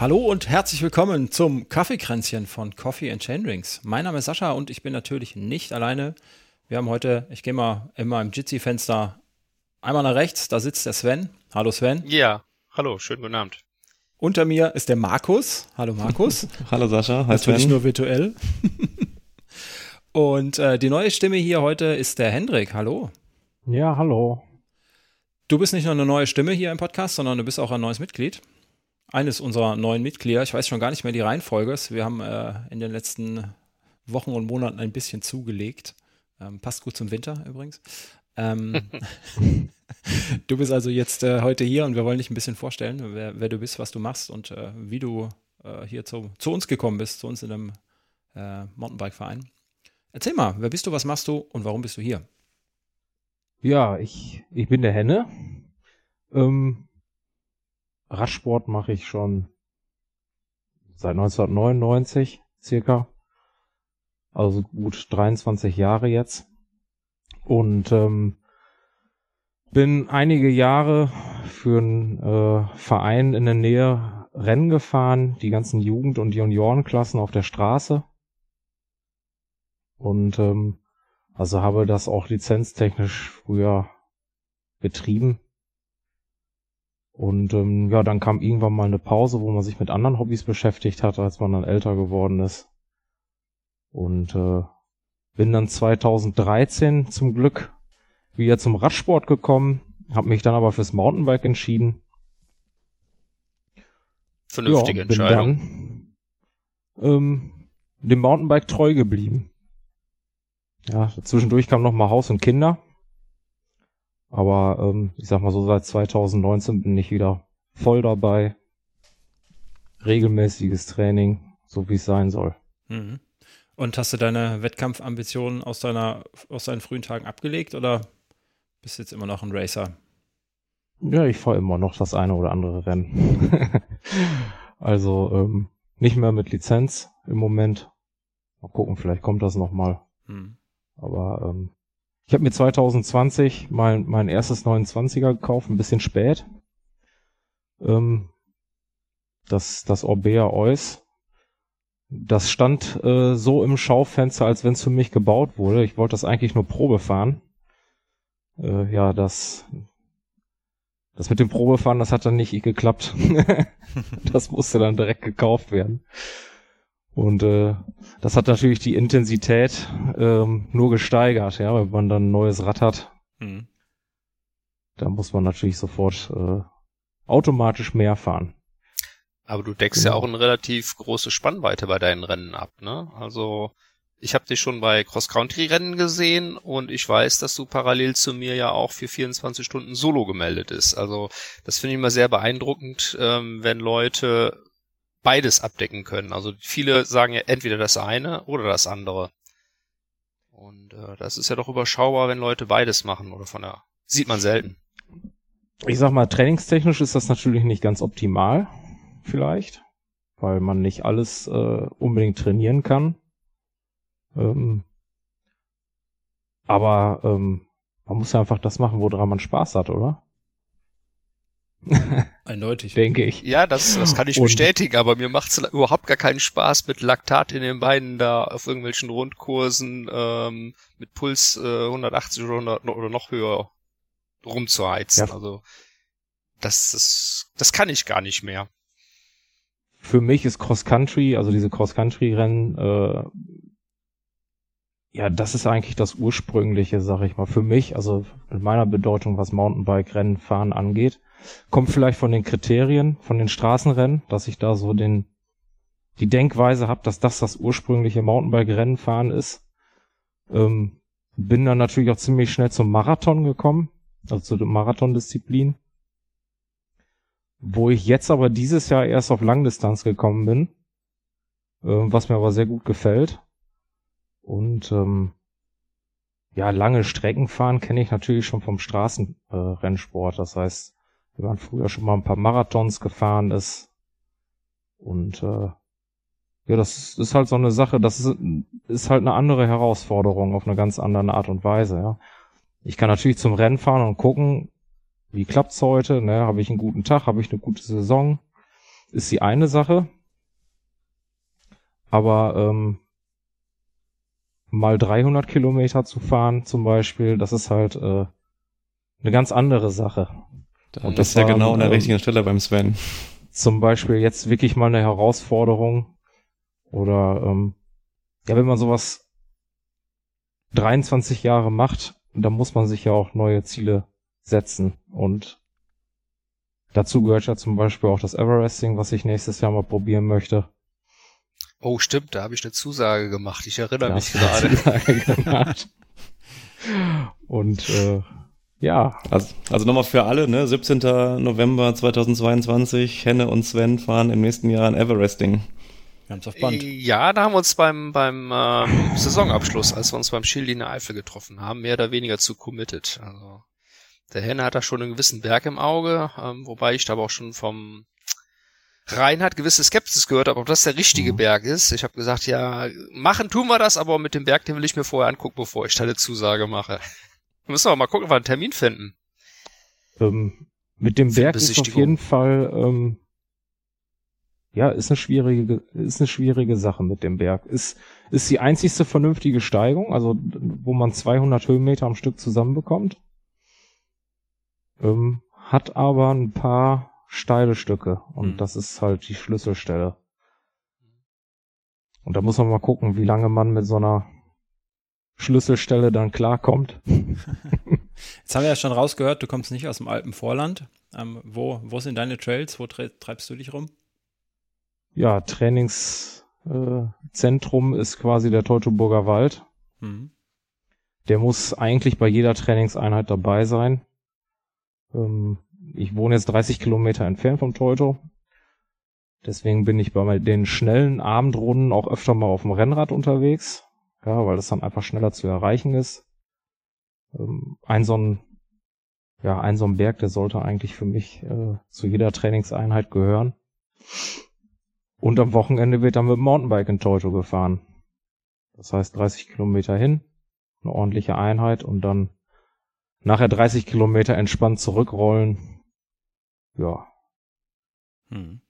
Hallo und herzlich willkommen zum Kaffeekränzchen von Coffee and Chain Drinks. Mein Name ist Sascha und ich bin natürlich nicht alleine. Wir haben heute, ich gehe mal in meinem Jitsi-Fenster einmal nach rechts, da sitzt der Sven. Hallo Sven. Ja, hallo, schönen guten Abend. Unter mir ist der Markus. Hallo Markus. hallo Sascha. Hi Natürlich Sven. nur virtuell. und äh, die neue Stimme hier heute ist der Hendrik. Hallo. Ja, hallo. Du bist nicht nur eine neue Stimme hier im Podcast, sondern du bist auch ein neues Mitglied eines unserer neuen Mitglieder. Ich weiß schon gar nicht mehr die Reihenfolge. Wir haben äh, in den letzten Wochen und Monaten ein bisschen zugelegt. Ähm, passt gut zum Winter übrigens. Ähm, du bist also jetzt äh, heute hier und wir wollen dich ein bisschen vorstellen, wer, wer du bist, was du machst und äh, wie du äh, hier zu, zu, uns gekommen bist, zu uns in einem äh, Mountainbike-Verein. Erzähl mal, wer bist du, was machst du und warum bist du hier? Ja, ich, ich bin der Henne. Ähm, Radsport mache ich schon seit 1999 circa. Also gut 23 Jahre jetzt. Und ähm, bin einige Jahre für einen äh, Verein in der Nähe Rennen gefahren, die ganzen Jugend- und Juniorenklassen auf der Straße. Und ähm, also habe das auch lizenztechnisch früher betrieben. Und ähm, ja, dann kam irgendwann mal eine Pause, wo man sich mit anderen Hobbys beschäftigt hat, als man dann älter geworden ist. Und äh, bin dann 2013 zum Glück wieder zum Radsport gekommen, habe mich dann aber fürs Mountainbike entschieden. Vernünftige ja, bin Entscheidung. Dann, ähm, dem Mountainbike treu geblieben. Ja, zwischendurch kam noch mal Haus und Kinder. Aber ähm, ich sag mal so, seit 2019 bin ich wieder voll dabei. Regelmäßiges Training, so wie es sein soll. Mhm. Und hast du deine Wettkampfambitionen aus deiner aus deinen frühen Tagen abgelegt oder bist du jetzt immer noch ein Racer? Ja, ich fahre immer noch das eine oder andere Rennen. also ähm, nicht mehr mit Lizenz im Moment. Mal gucken, vielleicht kommt das noch mal. Hm. Aber ähm, ich habe mir 2020 mein, mein erstes 29er gekauft, ein bisschen spät. Ähm, das, das Orbea Eus. Das stand äh, so im Schaufenster, als wenn es für mich gebaut wurde. Ich wollte das eigentlich nur Probe fahren. Äh, ja, das, das mit dem Probefahren, das hat dann nicht geklappt. das musste dann direkt gekauft werden. Und äh, das hat natürlich die Intensität ähm, nur gesteigert, ja, wenn man dann ein neues Rad hat. Mhm. Da muss man natürlich sofort äh, automatisch mehr fahren. Aber du deckst genau. ja auch eine relativ große Spannweite bei deinen Rennen ab, ne? Also ich habe dich schon bei Cross-Country-Rennen gesehen und ich weiß, dass du parallel zu mir ja auch für 24 Stunden Solo gemeldet ist. Also das finde ich immer sehr beeindruckend, ähm, wenn Leute beides abdecken können. Also viele sagen ja entweder das eine oder das andere. Und äh, das ist ja doch überschaubar, wenn Leute beides machen oder von der sieht man selten. Ich sag mal, trainingstechnisch ist das natürlich nicht ganz optimal, vielleicht, weil man nicht alles äh, unbedingt trainieren kann. Ähm, aber ähm, man muss ja einfach das machen, woran man Spaß hat, oder? Eindeutig. Denke ich. Ja, das, das kann ich und bestätigen, aber mir macht es überhaupt gar keinen Spaß, mit Laktat in den Beinen da auf irgendwelchen Rundkursen ähm, mit Puls äh, 180 oder, 100, oder noch höher rumzuheizen. Ja. Also das, das, das kann ich gar nicht mehr. Für mich ist Cross Country, also diese Cross Country Rennen, äh, ja, das ist eigentlich das ursprüngliche, sag ich mal, für mich, also in meiner Bedeutung, was Mountainbike-Rennen fahren angeht. Kommt vielleicht von den Kriterien, von den Straßenrennen, dass ich da so den, die Denkweise habe, dass das das ursprüngliche Mountainbike-Rennen fahren ist. Ähm, bin dann natürlich auch ziemlich schnell zum Marathon gekommen, also zu der Marathondisziplin. Wo ich jetzt aber dieses Jahr erst auf Langdistanz gekommen bin, äh, was mir aber sehr gut gefällt. Und ähm, ja, lange Strecken fahren kenne ich natürlich schon vom Straßenrennsport. Äh, das heißt, wenn man früher schon mal ein paar Marathons gefahren ist. Und äh, ja, das ist halt so eine Sache, das ist, ist halt eine andere Herausforderung auf eine ganz andere Art und Weise, ja. Ich kann natürlich zum Rennen fahren und gucken, wie klappt's heute, ne, habe ich einen guten Tag, habe ich eine gute Saison. ist die eine Sache. Aber ähm, mal 300 Kilometer zu fahren zum Beispiel, das ist halt äh, eine ganz andere Sache. Dann und das ist ja genau an der ähm, richtigen Stelle beim Sven. Zum Beispiel jetzt wirklich mal eine Herausforderung oder ähm, ja, wenn man sowas 23 Jahre macht, dann muss man sich ja auch neue Ziele setzen und dazu gehört ja zum Beispiel auch das Everesting, was ich nächstes Jahr mal probieren möchte. Oh, stimmt, da habe ich eine Zusage gemacht. Ich erinnere mich gerade. Und äh, ja. Also, also nochmal für alle, ne? 17. November 2022, Henne und Sven fahren im nächsten Jahr ein Everesting. Ganz auf Band. Ja, da haben wir uns beim, beim äh, Saisonabschluss, als wir uns beim Schild in der Eifel getroffen haben, mehr oder weniger zu committed. Also der Henne hat da schon einen gewissen Berg im Auge, ähm, wobei ich da aber auch schon vom Reinhard gewisse Skepsis gehört habe, ob das der richtige mhm. Berg ist. Ich habe gesagt, ja, machen tun wir das, aber mit dem Berg, den will ich mir vorher angucken, bevor ich da eine Zusage mache. Wir müssen aber mal gucken, ob wir einen Termin finden. Ähm, mit dem Berg ist auf jeden Fall, ähm, ja, ist eine schwierige, ist eine schwierige Sache mit dem Berg. Ist, ist die einzigste vernünftige Steigung, also wo man 200 Höhenmeter am Stück zusammenbekommt. Ähm, hat aber ein paar steile Stücke und mhm. das ist halt die Schlüsselstelle. Und da muss man mal gucken, wie lange man mit so einer Schlüsselstelle dann klarkommt. Jetzt haben wir ja schon rausgehört, du kommst nicht aus dem Alpenvorland. Ähm, wo, wo sind deine Trails? Wo treibst du dich rum? Ja, Trainingszentrum äh, ist quasi der Teutoburger Wald. Mhm. Der muss eigentlich bei jeder Trainingseinheit dabei sein. Ähm, ich wohne jetzt 30 Kilometer entfernt vom Teuto. Deswegen bin ich bei den schnellen Abendrunden auch öfter mal auf dem Rennrad unterwegs. Ja, weil das dann einfach schneller zu erreichen ist. Ähm, ein so ein, ja, ein so ein Berg, der sollte eigentlich für mich äh, zu jeder Trainingseinheit gehören. Und am Wochenende wird dann mit dem Mountainbike in Teuto gefahren. Das heißt 30 Kilometer hin, eine ordentliche Einheit und dann nachher 30 Kilometer entspannt zurückrollen ja. Hm.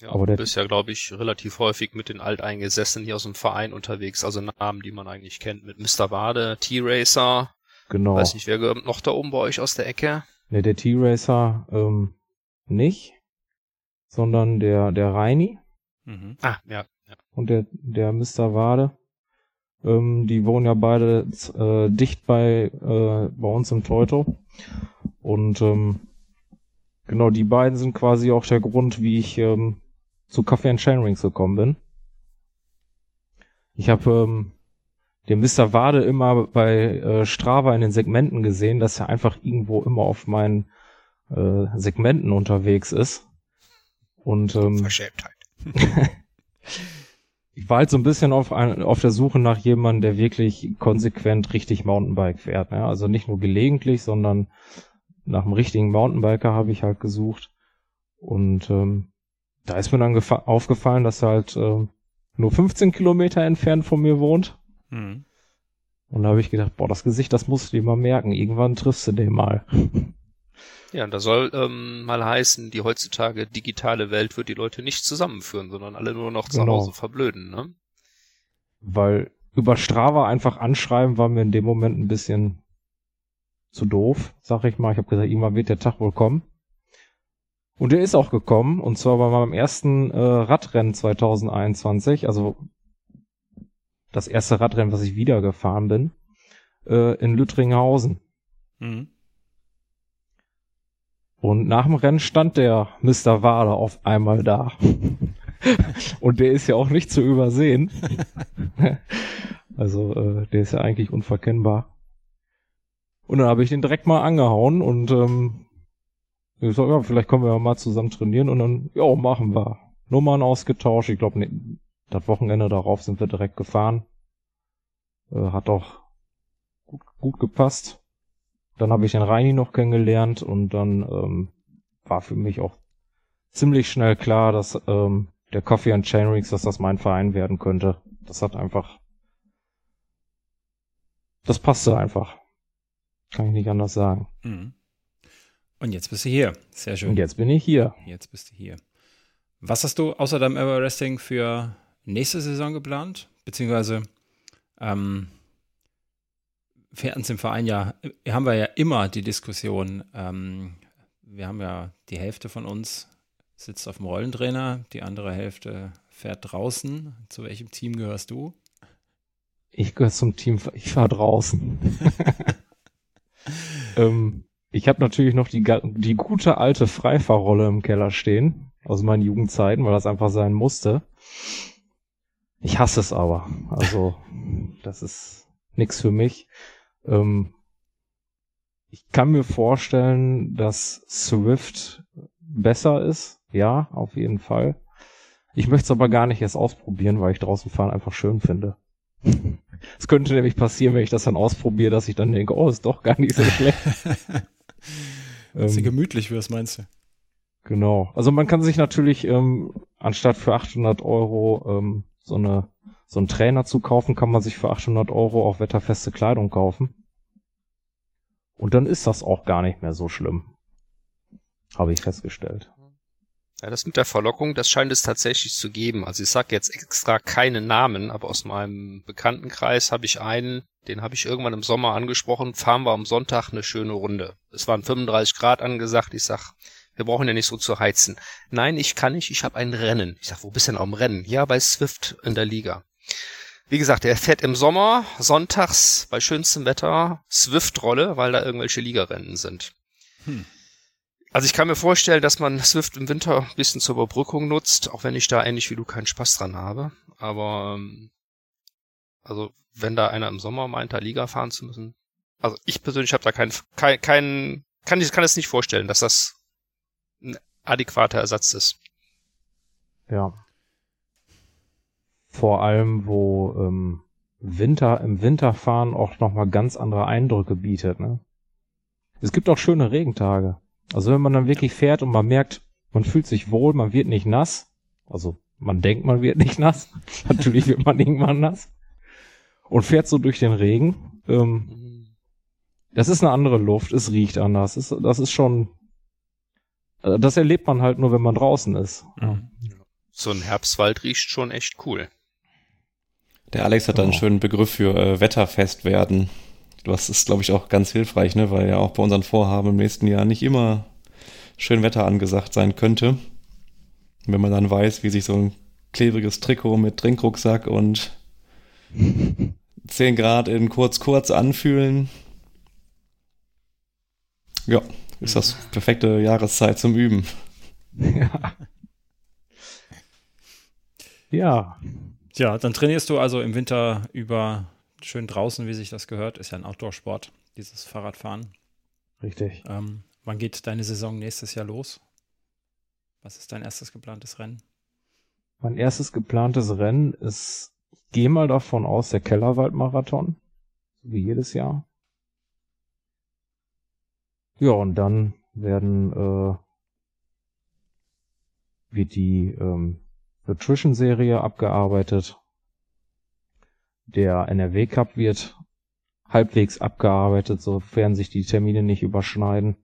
Ja, aber du bist ja, glaube ich, relativ häufig mit den Alteingesessenen hier aus dem Verein unterwegs, also Namen, die man eigentlich kennt, mit Mr. Wade, T-Racer. Genau. Weiß nicht, wer gehört noch da oben bei euch aus der Ecke? Ne, der T-Racer ähm, nicht, sondern der, der Reini. Mhm. Ah, ja, ja. Und der, der Mr. Wade. Ähm, die wohnen ja beide äh, dicht bei, äh, bei uns im Teuto. Und ähm, Genau, die beiden sind quasi auch der Grund, wie ich ähm, zu Coffee and Chainrings gekommen bin. Ich habe ähm, den Mr. Wade immer bei äh, Strava in den Segmenten gesehen, dass er einfach irgendwo immer auf meinen äh, Segmenten unterwegs ist. Und ähm, Verschämtheit. ich war halt so ein bisschen auf, ein, auf der Suche nach jemandem, der wirklich konsequent richtig Mountainbike fährt. Ne? Also nicht nur gelegentlich, sondern nach einem richtigen Mountainbiker habe ich halt gesucht. Und ähm, da ist mir dann aufgefallen, dass er halt äh, nur 15 Kilometer entfernt von mir wohnt. Mhm. Und da habe ich gedacht, boah, das Gesicht, das musst du dir mal merken. Irgendwann triffst du den mal. Ja, und da soll ähm, mal heißen, die heutzutage digitale Welt wird die Leute nicht zusammenführen, sondern alle nur noch zu genau. Hause verblöden, ne? Weil über Strava einfach anschreiben war mir in dem Moment ein bisschen zu doof, sag ich mal. Ich habe gesagt, irgendwann wird der Tag wohl kommen. Und der ist auch gekommen, und zwar bei meinem ersten äh, Radrennen 2021, also das erste Radrennen, was ich wieder gefahren bin, äh, in Lüttringhausen. Mhm. Und nach dem Rennen stand der Mr. Wader auf einmal da. und der ist ja auch nicht zu übersehen. also äh, der ist ja eigentlich unverkennbar. Und dann habe ich den direkt mal angehauen und ähm, ich sag, ja, vielleicht kommen wir ja mal zusammen trainieren und dann, ja, machen wir. Nummern ausgetauscht. Ich glaube, nee, das Wochenende darauf sind wir direkt gefahren. Äh, hat auch gut, gut gepasst. Dann habe ich den Reini noch kennengelernt und dann ähm, war für mich auch ziemlich schnell klar, dass ähm, der Coffee and Chainrings, dass das mein Verein werden könnte. Das hat einfach, das passte einfach. Kann ich nicht anders sagen. Mhm. Und jetzt bist du hier. Sehr schön. Und jetzt bin ich hier. Jetzt bist du hier. Was hast du außer deinem Everesting für nächste Saison geplant? Beziehungsweise ähm, wir uns im Verein ja, haben wir ja immer die Diskussion, ähm, wir haben ja die Hälfte von uns sitzt auf dem Rollentrainer, die andere Hälfte fährt draußen. Zu welchem Team gehörst du? Ich gehöre zum Team, ich fahre draußen. ähm, ich habe natürlich noch die, die gute alte Freifahrrolle im Keller stehen, aus meinen Jugendzeiten, weil das einfach sein musste. Ich hasse es aber. Also, das ist nix für mich. Ähm, ich kann mir vorstellen, dass Swift besser ist. Ja, auf jeden Fall. Ich möchte es aber gar nicht erst ausprobieren, weil ich draußen fahren einfach schön finde. Es könnte nämlich passieren, wenn ich das dann ausprobiere, dass ich dann denke, oh, ist doch gar nicht so schlecht. Dass du ähm, gemütlich wirst, meinst du? Genau. Also man kann sich natürlich ähm, anstatt für 800 Euro ähm, so eine so einen Trainer zu kaufen, kann man sich für 800 Euro auch wetterfeste Kleidung kaufen. Und dann ist das auch gar nicht mehr so schlimm. Habe ich festgestellt. Ja, das mit der Verlockung, das scheint es tatsächlich zu geben. Also ich sage jetzt extra keine Namen, aber aus meinem Bekanntenkreis habe ich einen, den habe ich irgendwann im Sommer angesprochen, fahren wir am Sonntag eine schöne Runde. Es waren 35 Grad angesagt, ich sag, wir brauchen ja nicht so zu heizen. Nein, ich kann nicht, ich habe ein Rennen. Ich sag, wo bist du denn am Rennen? Ja, bei Swift in der Liga. Wie gesagt, er fährt im Sommer, sonntags bei schönstem Wetter Swift-Rolle, weil da irgendwelche Ligarennen sind. Hm. Also ich kann mir vorstellen, dass man Swift im Winter ein bisschen zur Überbrückung nutzt, auch wenn ich da ähnlich wie du keinen Spaß dran habe. Aber ähm, also wenn da einer im Sommer meint, da Liga fahren zu müssen, also ich persönlich habe da keinen, kein, kein, kann ich kann es nicht vorstellen, dass das ein adäquater Ersatz ist. Ja. Vor allem, wo ähm, Winter im Winterfahren auch nochmal ganz andere Eindrücke bietet. Ne? Es gibt auch schöne Regentage. Also wenn man dann wirklich fährt und man merkt, man fühlt sich wohl, man wird nicht nass. Also man denkt, man wird nicht nass. Natürlich wird man irgendwann nass. Und fährt so durch den Regen. Ähm, das ist eine andere Luft, es riecht anders. Das ist, das ist schon, äh, das erlebt man halt nur, wenn man draußen ist. Mhm. So ein Herbstwald riecht schon echt cool. Der Alex hat da einen schönen Begriff für äh, wetterfest werden. Das ist, glaube ich, auch ganz hilfreich, ne? weil ja auch bei unseren Vorhaben im nächsten Jahr nicht immer schön Wetter angesagt sein könnte. wenn man dann weiß, wie sich so ein klebriges Trikot mit Trinkrucksack und 10 Grad in kurz kurz anfühlen, ja, ist das perfekte Jahreszeit zum Üben. Ja. Ja. Ja, dann trainierst du also im Winter über schön draußen, wie sich das gehört. Ist ja ein Outdoor-Sport, dieses Fahrradfahren. Richtig. Ähm, wann geht deine Saison nächstes Jahr los? Was ist dein erstes geplantes Rennen? Mein erstes geplantes Rennen ist, ich gehe mal davon aus, der Kellerwald-Marathon. Wie jedes Jahr. Ja, und dann werden, äh, wird die ähm, Nutrition-Serie abgearbeitet der NRW Cup wird halbwegs abgearbeitet, sofern sich die Termine nicht überschneiden.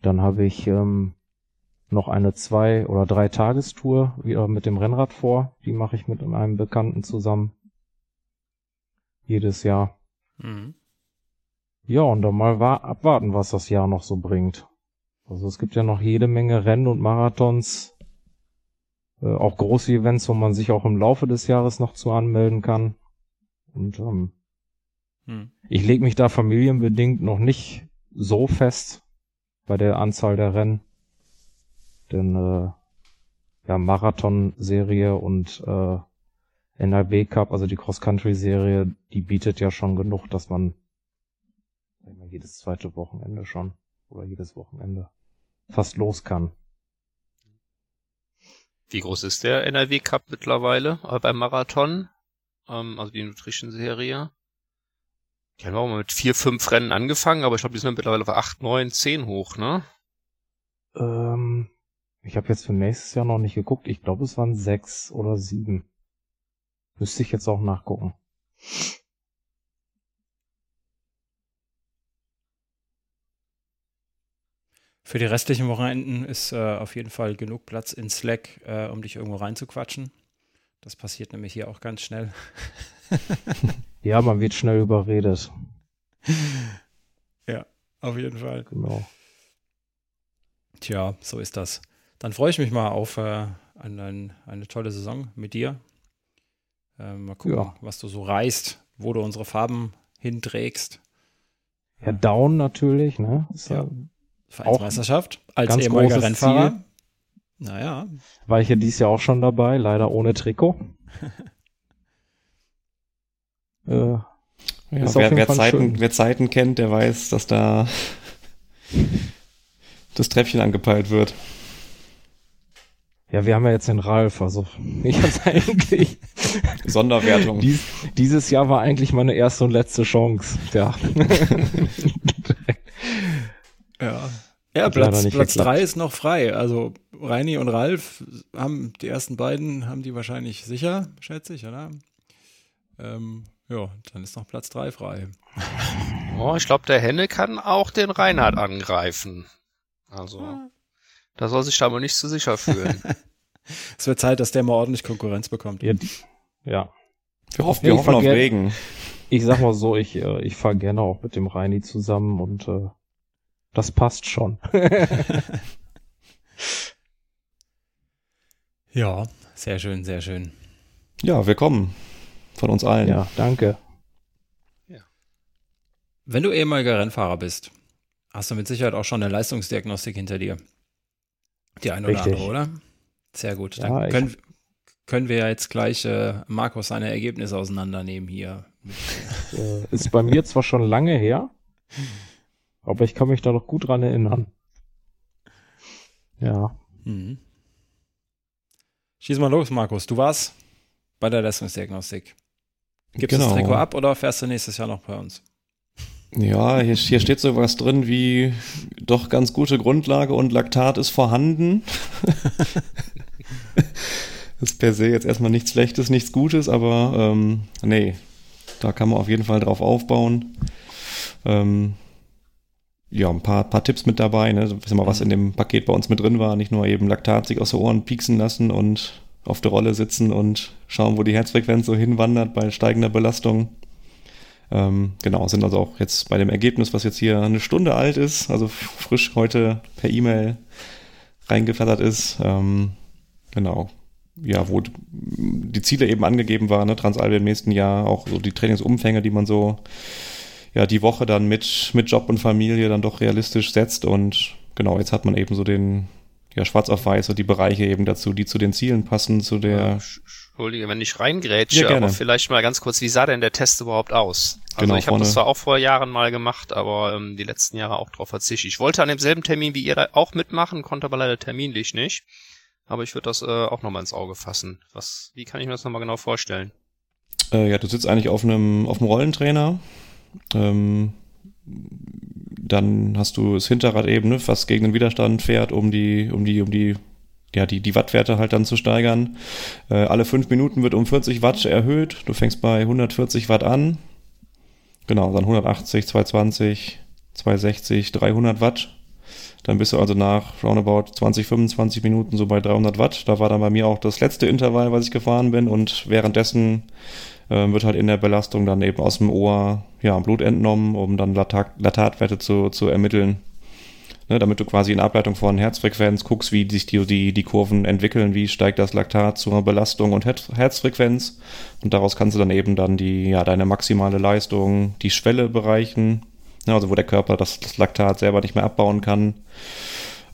Dann habe ich ähm, noch eine zwei oder drei Tagestour wieder mit dem Rennrad vor. Die mache ich mit einem Bekannten zusammen. Jedes Jahr. Mhm. Ja, und dann mal abwarten, was das Jahr noch so bringt. Also es gibt ja noch jede Menge Rennen und Marathons, äh, auch große Events, wo man sich auch im Laufe des Jahres noch zu anmelden kann. Und ähm, hm. ich lege mich da familienbedingt noch nicht so fest bei der Anzahl der Rennen. Denn äh, ja, Marathon-Serie und äh, NRW Cup, also die Cross-Country-Serie, die bietet ja schon genug, dass man jedes zweite Wochenende schon oder jedes Wochenende fast los kann. Wie groß ist der NRW Cup mittlerweile äh, beim Marathon? Ähm, also die Nutrition-Serie. Die haben auch mal mit vier, fünf Rennen angefangen, aber ich glaube, die sind mittlerweile auf acht, neun, zehn hoch, ne? Ähm, ich habe jetzt für nächstes Jahr noch nicht geguckt. Ich glaube, es waren sechs oder sieben. Müsste ich jetzt auch nachgucken. Für die restlichen Wochenenden ist äh, auf jeden Fall genug Platz in Slack, äh, um dich irgendwo reinzuquatschen. Das passiert nämlich hier auch ganz schnell. ja, man wird schnell überredet. Ja, auf jeden Fall. Genau. Tja, so ist das. Dann freue ich mich mal auf äh, eine, eine tolle Saison mit dir. Äh, mal gucken, ja. was du so reißt, wo du unsere Farben hinträgst. Ja, Down natürlich, ne? Ist ja. Vereinsmeisterschaft als ehemaliger Rennfahrer. Ziel. Naja. War ich ja dieses Jahr auch schon dabei, leider ohne Trikot. äh, ja, wer, wer, Zeiten, wer Zeiten kennt, der weiß, dass da das Treppchen angepeilt wird. Ja, wir haben ja jetzt den Ralf, also ich hab's eigentlich. Sonderwertung. Dies, dieses Jahr war eigentlich meine erste und letzte Chance. Ja. Ja. Ja, Platz, Platz drei ist noch frei. Also Reini und Ralf haben die ersten beiden, haben die wahrscheinlich sicher, schätze ich, oder? Ähm, ja, dann ist noch Platz drei frei. Oh, ich glaube, der Henne kann auch den Reinhard angreifen. Also, ah. da soll sich da mal nicht zu sicher fühlen. es wird Zeit, dass der mal ordentlich Konkurrenz bekommt. Ja. ja. Wir, hoffen, wir hoffen auf Regen. Ich sag mal so, ich, äh, ich fahre gerne auch mit dem Reini zusammen und äh, das passt schon. ja, sehr schön, sehr schön. Ja, willkommen von uns allen. Ja, danke. Ja. Wenn du ehemaliger Rennfahrer bist, hast du mit Sicherheit auch schon eine Leistungsdiagnostik hinter dir. Die eine oder Richtig. andere, oder? Sehr gut. Dann ja, können, können wir ja jetzt gleich äh, Markus seine Ergebnisse auseinandernehmen hier. Äh, ist bei mir zwar schon lange her, aber ich kann mich da noch gut dran erinnern. Ja. Mhm. Schieß mal los, Markus. Du warst bei der Leistungsdiagnostik. Gibst genau. du das Trikot ab oder fährst du nächstes Jahr noch bei uns? Ja, hier, hier steht so was drin wie doch ganz gute Grundlage und Laktat ist vorhanden. das ist per se jetzt erstmal nichts Schlechtes, nichts Gutes, aber ähm, nee, da kann man auf jeden Fall drauf aufbauen. Ähm, ja, ein paar, paar Tipps mit dabei, ne? Wissen wir, was in dem Paket bei uns mit drin war. Nicht nur eben Laktat sich aus den Ohren pieksen lassen und auf der Rolle sitzen und schauen, wo die Herzfrequenz so hinwandert bei steigender Belastung. Ähm, genau, sind also auch jetzt bei dem Ergebnis, was jetzt hier eine Stunde alt ist, also frisch heute per E-Mail reingeflattert ist. Ähm, genau. Ja, wo die Ziele eben angegeben waren, ne, Transalbe im nächsten Jahr, auch so die Trainingsumfänge, die man so ja die Woche dann mit, mit Job und Familie dann doch realistisch setzt. Und genau, jetzt hat man eben so den, ja, schwarz auf weiß und die Bereiche eben dazu, die zu den Zielen passen, zu der. Entschuldige, wenn ich reingrätsche, ja, aber vielleicht mal ganz kurz, wie sah denn der Test überhaupt aus? Also genau, ich habe das zwar auch vor Jahren mal gemacht, aber ähm, die letzten Jahre auch drauf verzichtet. Ich wollte an demselben Termin wie ihr da auch mitmachen, konnte aber leider terminlich nicht. Aber ich würde das äh, auch nochmal ins Auge fassen. Was, wie kann ich mir das nochmal genau vorstellen? Äh, ja, du sitzt eigentlich auf einem auf einem Rollentrainer ähm, dann hast du das Hinterrad eben, ne, was gegen den Widerstand fährt, um die, um die, um die, ja, die, die Wattwerte halt dann zu steigern. Äh, alle fünf Minuten wird um 40 Watt erhöht. Du fängst bei 140 Watt an. Genau, dann 180, 220, 260, 300 Watt. Dann bist du also nach roundabout 20, 25 Minuten so bei 300 Watt. Da war dann bei mir auch das letzte Intervall, was ich gefahren bin. Und währenddessen äh, wird halt in der Belastung dann eben aus dem Ohr ja, Blut entnommen, um dann Latat Latatwerte zu, zu ermitteln. Ne, damit du quasi in Ableitung von Herzfrequenz guckst, wie sich die, die, die Kurven entwickeln, wie steigt das Laktat zur Belastung und Herz Herzfrequenz. Und daraus kannst du dann eben dann die, ja, deine maximale Leistung, die Schwelle bereichen, ne, also wo der Körper das, das Laktat selber nicht mehr abbauen kann.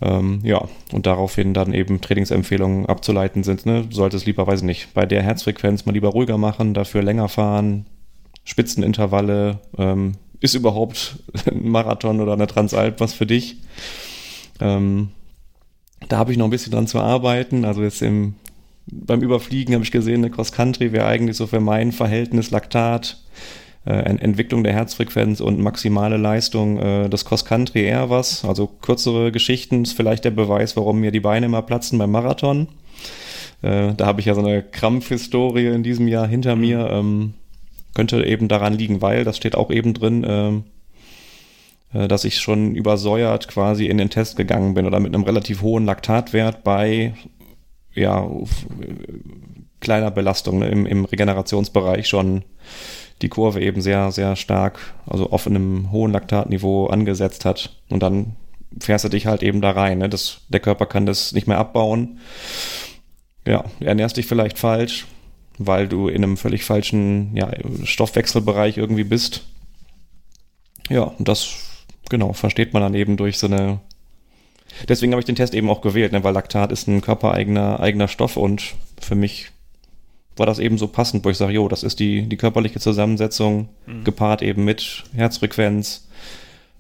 Ähm, ja, und daraufhin dann eben Trainingsempfehlungen abzuleiten sind. Ne? Du solltest lieber, weiß ich nicht, bei der Herzfrequenz mal lieber ruhiger machen, dafür länger fahren, Spitzenintervalle. Ähm, ist überhaupt ein Marathon oder eine Transalp was für dich? Ähm, da habe ich noch ein bisschen dran zu arbeiten. Also jetzt im, beim Überfliegen habe ich gesehen, eine Cross Country wäre eigentlich so für mein Verhältnis Laktat Entwicklung der Herzfrequenz und maximale Leistung äh, das Cross-Country eher was. Also kürzere Geschichten ist vielleicht der Beweis, warum mir die Beine immer platzen beim Marathon. Äh, da habe ich ja so eine Krampfhistorie in diesem Jahr hinter mir. Ähm, könnte eben daran liegen, weil, das steht auch eben drin, äh, äh, dass ich schon übersäuert quasi in den Test gegangen bin oder mit einem relativ hohen Laktatwert bei ja, kleiner Belastung ne, im, im Regenerationsbereich schon die Kurve eben sehr, sehr stark, also auf einem hohen Laktatniveau angesetzt hat. Und dann fährst du dich halt eben da rein. Ne? Das, der Körper kann das nicht mehr abbauen. Ja, ernährst dich vielleicht falsch, weil du in einem völlig falschen ja, Stoffwechselbereich irgendwie bist. Ja, und das, genau, versteht man dann eben durch so eine. Deswegen habe ich den Test eben auch gewählt, ne, weil Laktat ist ein körpereigener eigener Stoff und für mich war das eben so passend, wo ich sage, jo, das ist die, die körperliche Zusammensetzung, mhm. gepaart eben mit Herzfrequenz,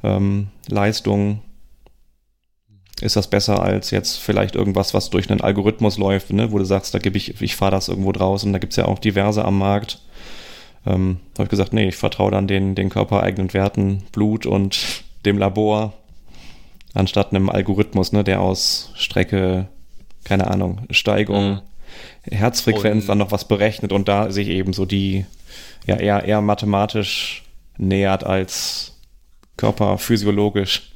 ähm, Leistung. Ist das besser als jetzt vielleicht irgendwas, was durch einen Algorithmus läuft, ne? wo du sagst, da gebe ich, ich fahre das irgendwo draußen, da gibt es ja auch diverse am Markt. Ähm, habe ich gesagt, nee, ich vertraue dann den, den körpereigenen Werten, Blut und dem Labor, anstatt einem Algorithmus, ne, der aus Strecke, keine Ahnung, Steigung, mhm. Herzfrequenz und dann noch was berechnet und da sich eben so die ja eher, eher mathematisch nähert als körperphysiologisch.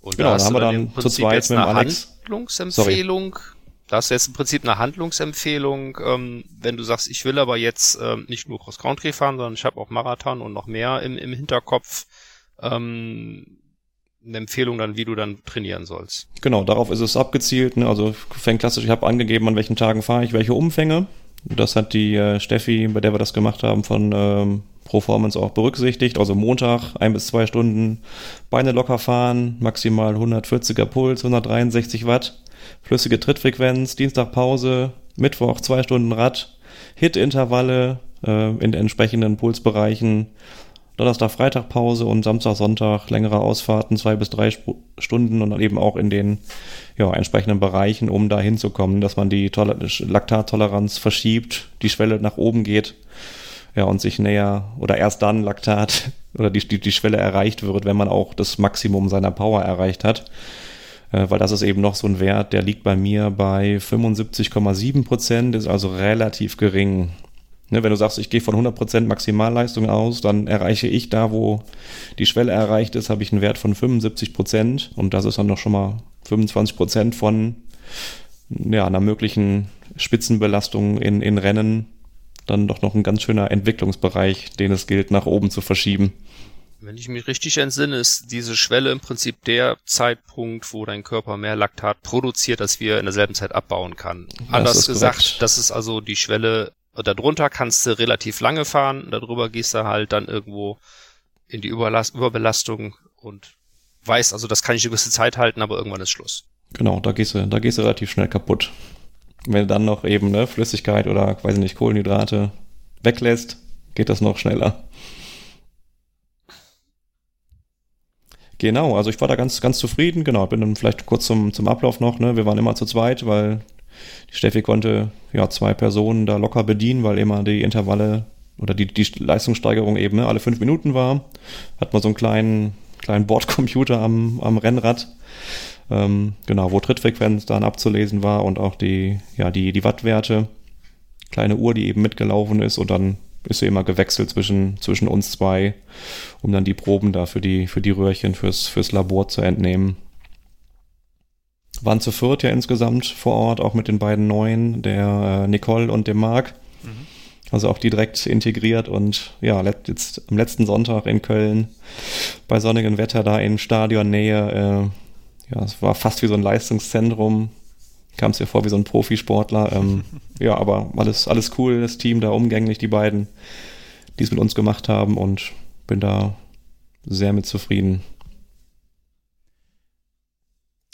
Und genau, da, da haben wir dann zu zweit mit dem Alex. Handlungsempfehlung. Sorry. Da hast du jetzt im Prinzip eine Handlungsempfehlung, ähm, wenn du sagst, ich will aber jetzt ähm, nicht nur Cross-Country fahren, sondern ich habe auch Marathon und noch mehr im, im Hinterkopf. Ähm, eine Empfehlung dann, wie du dann trainieren sollst. Genau, darauf ist es abgezielt. Ne? Also fängt klassisch, ich habe angegeben, an welchen Tagen fahre ich, welche Umfänge. Das hat die äh, Steffi, bei der wir das gemacht haben, von ähm, Performance auch berücksichtigt. Also Montag ein bis zwei Stunden Beine locker fahren, maximal 140er Puls, 163 Watt, flüssige Trittfrequenz, Dienstag Pause, Mittwoch zwei Stunden Rad, Hit-Intervalle äh, in entsprechenden Pulsbereichen Donnerstag, Freitag Pause und Samstag, Sonntag längere Ausfahrten, zwei bis drei Sp Stunden und dann eben auch in den ja, entsprechenden Bereichen, um da hinzukommen, dass man die Tol Laktattoleranz verschiebt, die Schwelle nach oben geht ja, und sich näher oder erst dann Laktat oder die, die, die Schwelle erreicht wird, wenn man auch das Maximum seiner Power erreicht hat. Äh, weil das ist eben noch so ein Wert, der liegt bei mir bei 75,7 Prozent, ist also relativ gering. Ne, wenn du sagst, ich gehe von 100% Maximalleistung aus, dann erreiche ich da, wo die Schwelle erreicht ist, habe ich einen Wert von 75% und das ist dann noch schon mal 25% von ja, einer möglichen Spitzenbelastung in, in Rennen. Dann doch noch ein ganz schöner Entwicklungsbereich, den es gilt, nach oben zu verschieben. Wenn ich mich richtig entsinne, ist diese Schwelle im Prinzip der Zeitpunkt, wo dein Körper mehr Laktat produziert, als wir in derselben Zeit abbauen kann. Anders das gesagt, korrekt. das ist also die Schwelle darunter kannst du relativ lange fahren, darüber gehst du halt dann irgendwo in die Überlast Überbelastung und weißt, also das kann ich eine gewisse Zeit halten, aber irgendwann ist Schluss. Genau, da gehst du, da gehst du relativ schnell kaputt. Wenn du dann noch eben ne, Flüssigkeit oder, weiß ich nicht, Kohlenhydrate weglässt, geht das noch schneller. Genau, also ich war da ganz, ganz zufrieden. Genau, bin dann vielleicht kurz zum, zum Ablauf noch. Ne? Wir waren immer zu zweit, weil die Steffi konnte ja zwei Personen da locker bedienen, weil immer die Intervalle oder die, die Leistungssteigerung eben ne, alle fünf Minuten war. Hat man so einen kleinen, kleinen Bordcomputer am, am Rennrad, ähm, genau, wo Trittfrequenz dann abzulesen war und auch die, ja, die, die Wattwerte. Kleine Uhr, die eben mitgelaufen ist und dann ist sie immer gewechselt zwischen, zwischen uns zwei, um dann die Proben da für die, für die Röhrchen fürs, fürs Labor zu entnehmen waren zu viert ja insgesamt vor Ort, auch mit den beiden neuen, der äh, Nicole und dem Marc. Mhm. Also auch die direkt integriert und ja, jetzt am letzten Sonntag in Köln bei sonnigem Wetter da in Stadionnähe, äh, ja, es war fast wie so ein Leistungszentrum, kam es mir vor wie so ein Profisportler. Ähm, ja, aber alles, alles cool, das Team da umgänglich, die beiden, die es mit uns gemacht haben und bin da sehr mit zufrieden.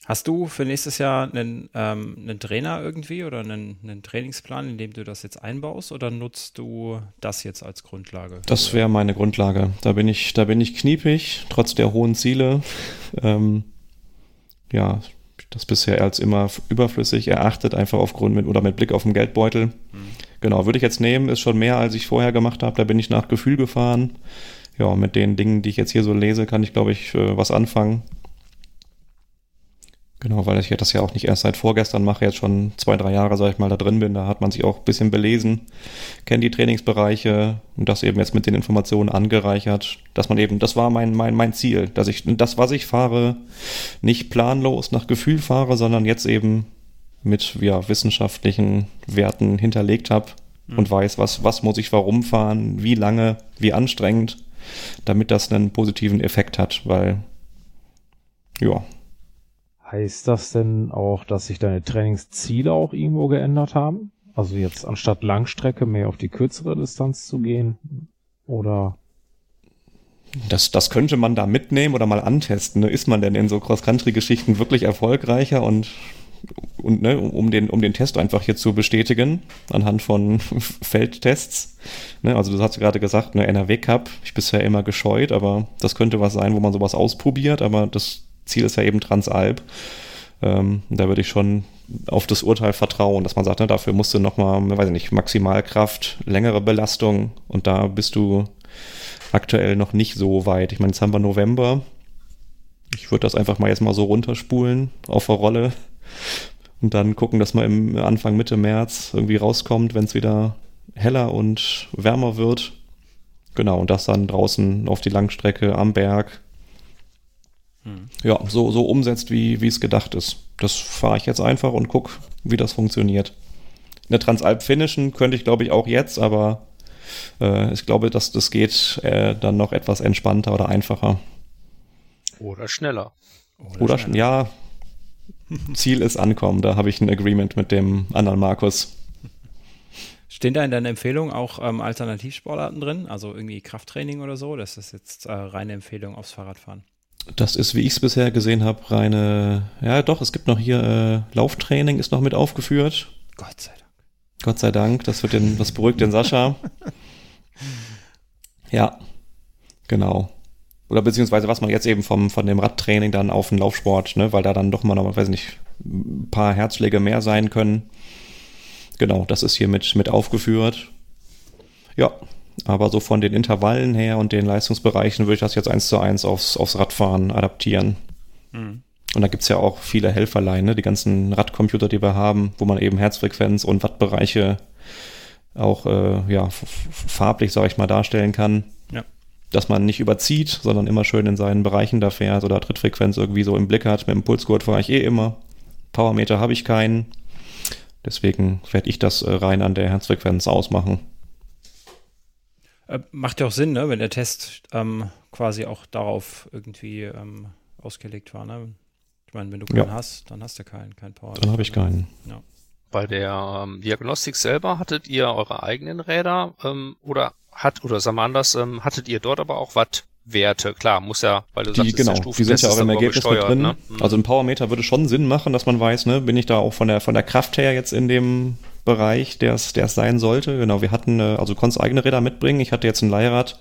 Hast du für nächstes Jahr einen, ähm, einen Trainer irgendwie oder einen, einen, Trainingsplan, in dem du das jetzt einbaust oder nutzt du das jetzt als Grundlage? Das wäre meine Grundlage. Da bin ich, da bin ich kniepig, trotz der hohen Ziele. Ähm, ja, das bisher als immer überflüssig erachtet, einfach aufgrund mit oder mit Blick auf den Geldbeutel. Mhm. Genau, würde ich jetzt nehmen, ist schon mehr, als ich vorher gemacht habe. Da bin ich nach Gefühl gefahren. Ja, mit den Dingen, die ich jetzt hier so lese, kann ich, glaube ich, äh, was anfangen. Genau, weil ich das ja auch nicht erst seit vorgestern mache, jetzt schon zwei, drei Jahre, sag ich mal, da drin bin. Da hat man sich auch ein bisschen belesen, kennt die Trainingsbereiche und das eben jetzt mit den Informationen angereichert, dass man eben, das war mein, mein, mein Ziel, dass ich das, was ich fahre, nicht planlos nach Gefühl fahre, sondern jetzt eben mit ja, wissenschaftlichen Werten hinterlegt habe mhm. und weiß, was, was muss ich warum fahren, wie lange, wie anstrengend, damit das einen positiven Effekt hat, weil ja, Heißt das denn auch, dass sich deine Trainingsziele auch irgendwo geändert haben? Also jetzt anstatt Langstrecke mehr auf die kürzere Distanz zu gehen? Oder? Das, das könnte man da mitnehmen oder mal antesten. Ne? Ist man denn in so Cross-Country-Geschichten wirklich erfolgreicher und, und ne, um, den, um den Test einfach hier zu bestätigen, anhand von Feldtests. Ne? Also du hast gerade gesagt, ne, NRW Cup, ich bisher immer gescheut, aber das könnte was sein, wo man sowas ausprobiert, aber das Ziel ist ja eben Transalp. Ähm, da würde ich schon auf das Urteil vertrauen, dass man sagt, ne, dafür musst du nochmal, weiß ich nicht, Maximalkraft, längere Belastung und da bist du aktuell noch nicht so weit. Ich meine, jetzt haben wir November. Ich würde das einfach mal jetzt mal so runterspulen auf der Rolle und dann gucken, dass man im Anfang Mitte März irgendwie rauskommt, wenn es wieder heller und wärmer wird. Genau, und das dann draußen auf die Langstrecke am Berg ja, so, so umsetzt, wie, wie es gedacht ist. Das fahre ich jetzt einfach und gucke, wie das funktioniert. Eine Transalp finishen könnte ich, glaube ich, auch jetzt, aber äh, ich glaube, dass das geht äh, dann noch etwas entspannter oder einfacher. Oder schneller. Oder, oder schneller. ja. Ziel ist ankommen, da habe ich ein Agreement mit dem anderen Markus. Stehen da in deiner Empfehlung auch ähm, Alternativsportarten drin? Also irgendwie Krafttraining oder so? Das ist jetzt äh, reine Empfehlung aufs Fahrradfahren. Das ist, wie ich es bisher gesehen habe, reine. Ja, doch, es gibt noch hier äh, Lauftraining ist noch mit aufgeführt. Gott sei Dank. Gott sei Dank, das wird den, das beruhigt den Sascha. ja, genau. Oder beziehungsweise was man jetzt eben vom, von dem Radtraining dann auf den Laufsport, ne, weil da dann doch mal noch, weiß nicht, ein paar Herzschläge mehr sein können. Genau, das ist hier mit, mit aufgeführt. Ja, aber so von den Intervallen her und den Leistungsbereichen würde ich das jetzt eins zu eins aufs, aufs Radfahren adaptieren. Mhm. Und da gibt es ja auch viele Helferlein, ne? die ganzen Radcomputer, die wir haben, wo man eben Herzfrequenz und Wattbereiche auch äh, ja, farblich, sage ich mal, darstellen kann. Ja. Dass man nicht überzieht, sondern immer schön in seinen Bereichen da fährt oder Trittfrequenz irgendwie so im Blick hat. Mit dem Pulsgurt fahre ich eh immer. Powermeter habe ich keinen. Deswegen werde ich das äh, rein an der Herzfrequenz ausmachen. Äh, macht ja auch Sinn, ne, wenn der Test ähm, quasi auch darauf irgendwie ähm, ausgelegt war. Ne? Ich meine, wenn du keinen ja. hast, dann hast du keinen, keinen Power. Dann habe ich keinen. Ja. Bei der ähm, Diagnostik selber hattet ihr eure eigenen Räder ähm, oder hat oder sagen wir anders, ähm, hattet ihr dort aber auch Watt Werte. Klar, muss ja, weil du die, sagst, genau, die sind ja auch im Ergebnis mit drin. Ne? Mhm. Also ein Powermeter würde schon Sinn machen, dass man weiß, ne, bin ich da auch von der von der Kraft her jetzt in dem Bereich, der es sein sollte. Genau, wir hatten, äh, also du konntest eigene Räder mitbringen. Ich hatte jetzt ein Leihrad,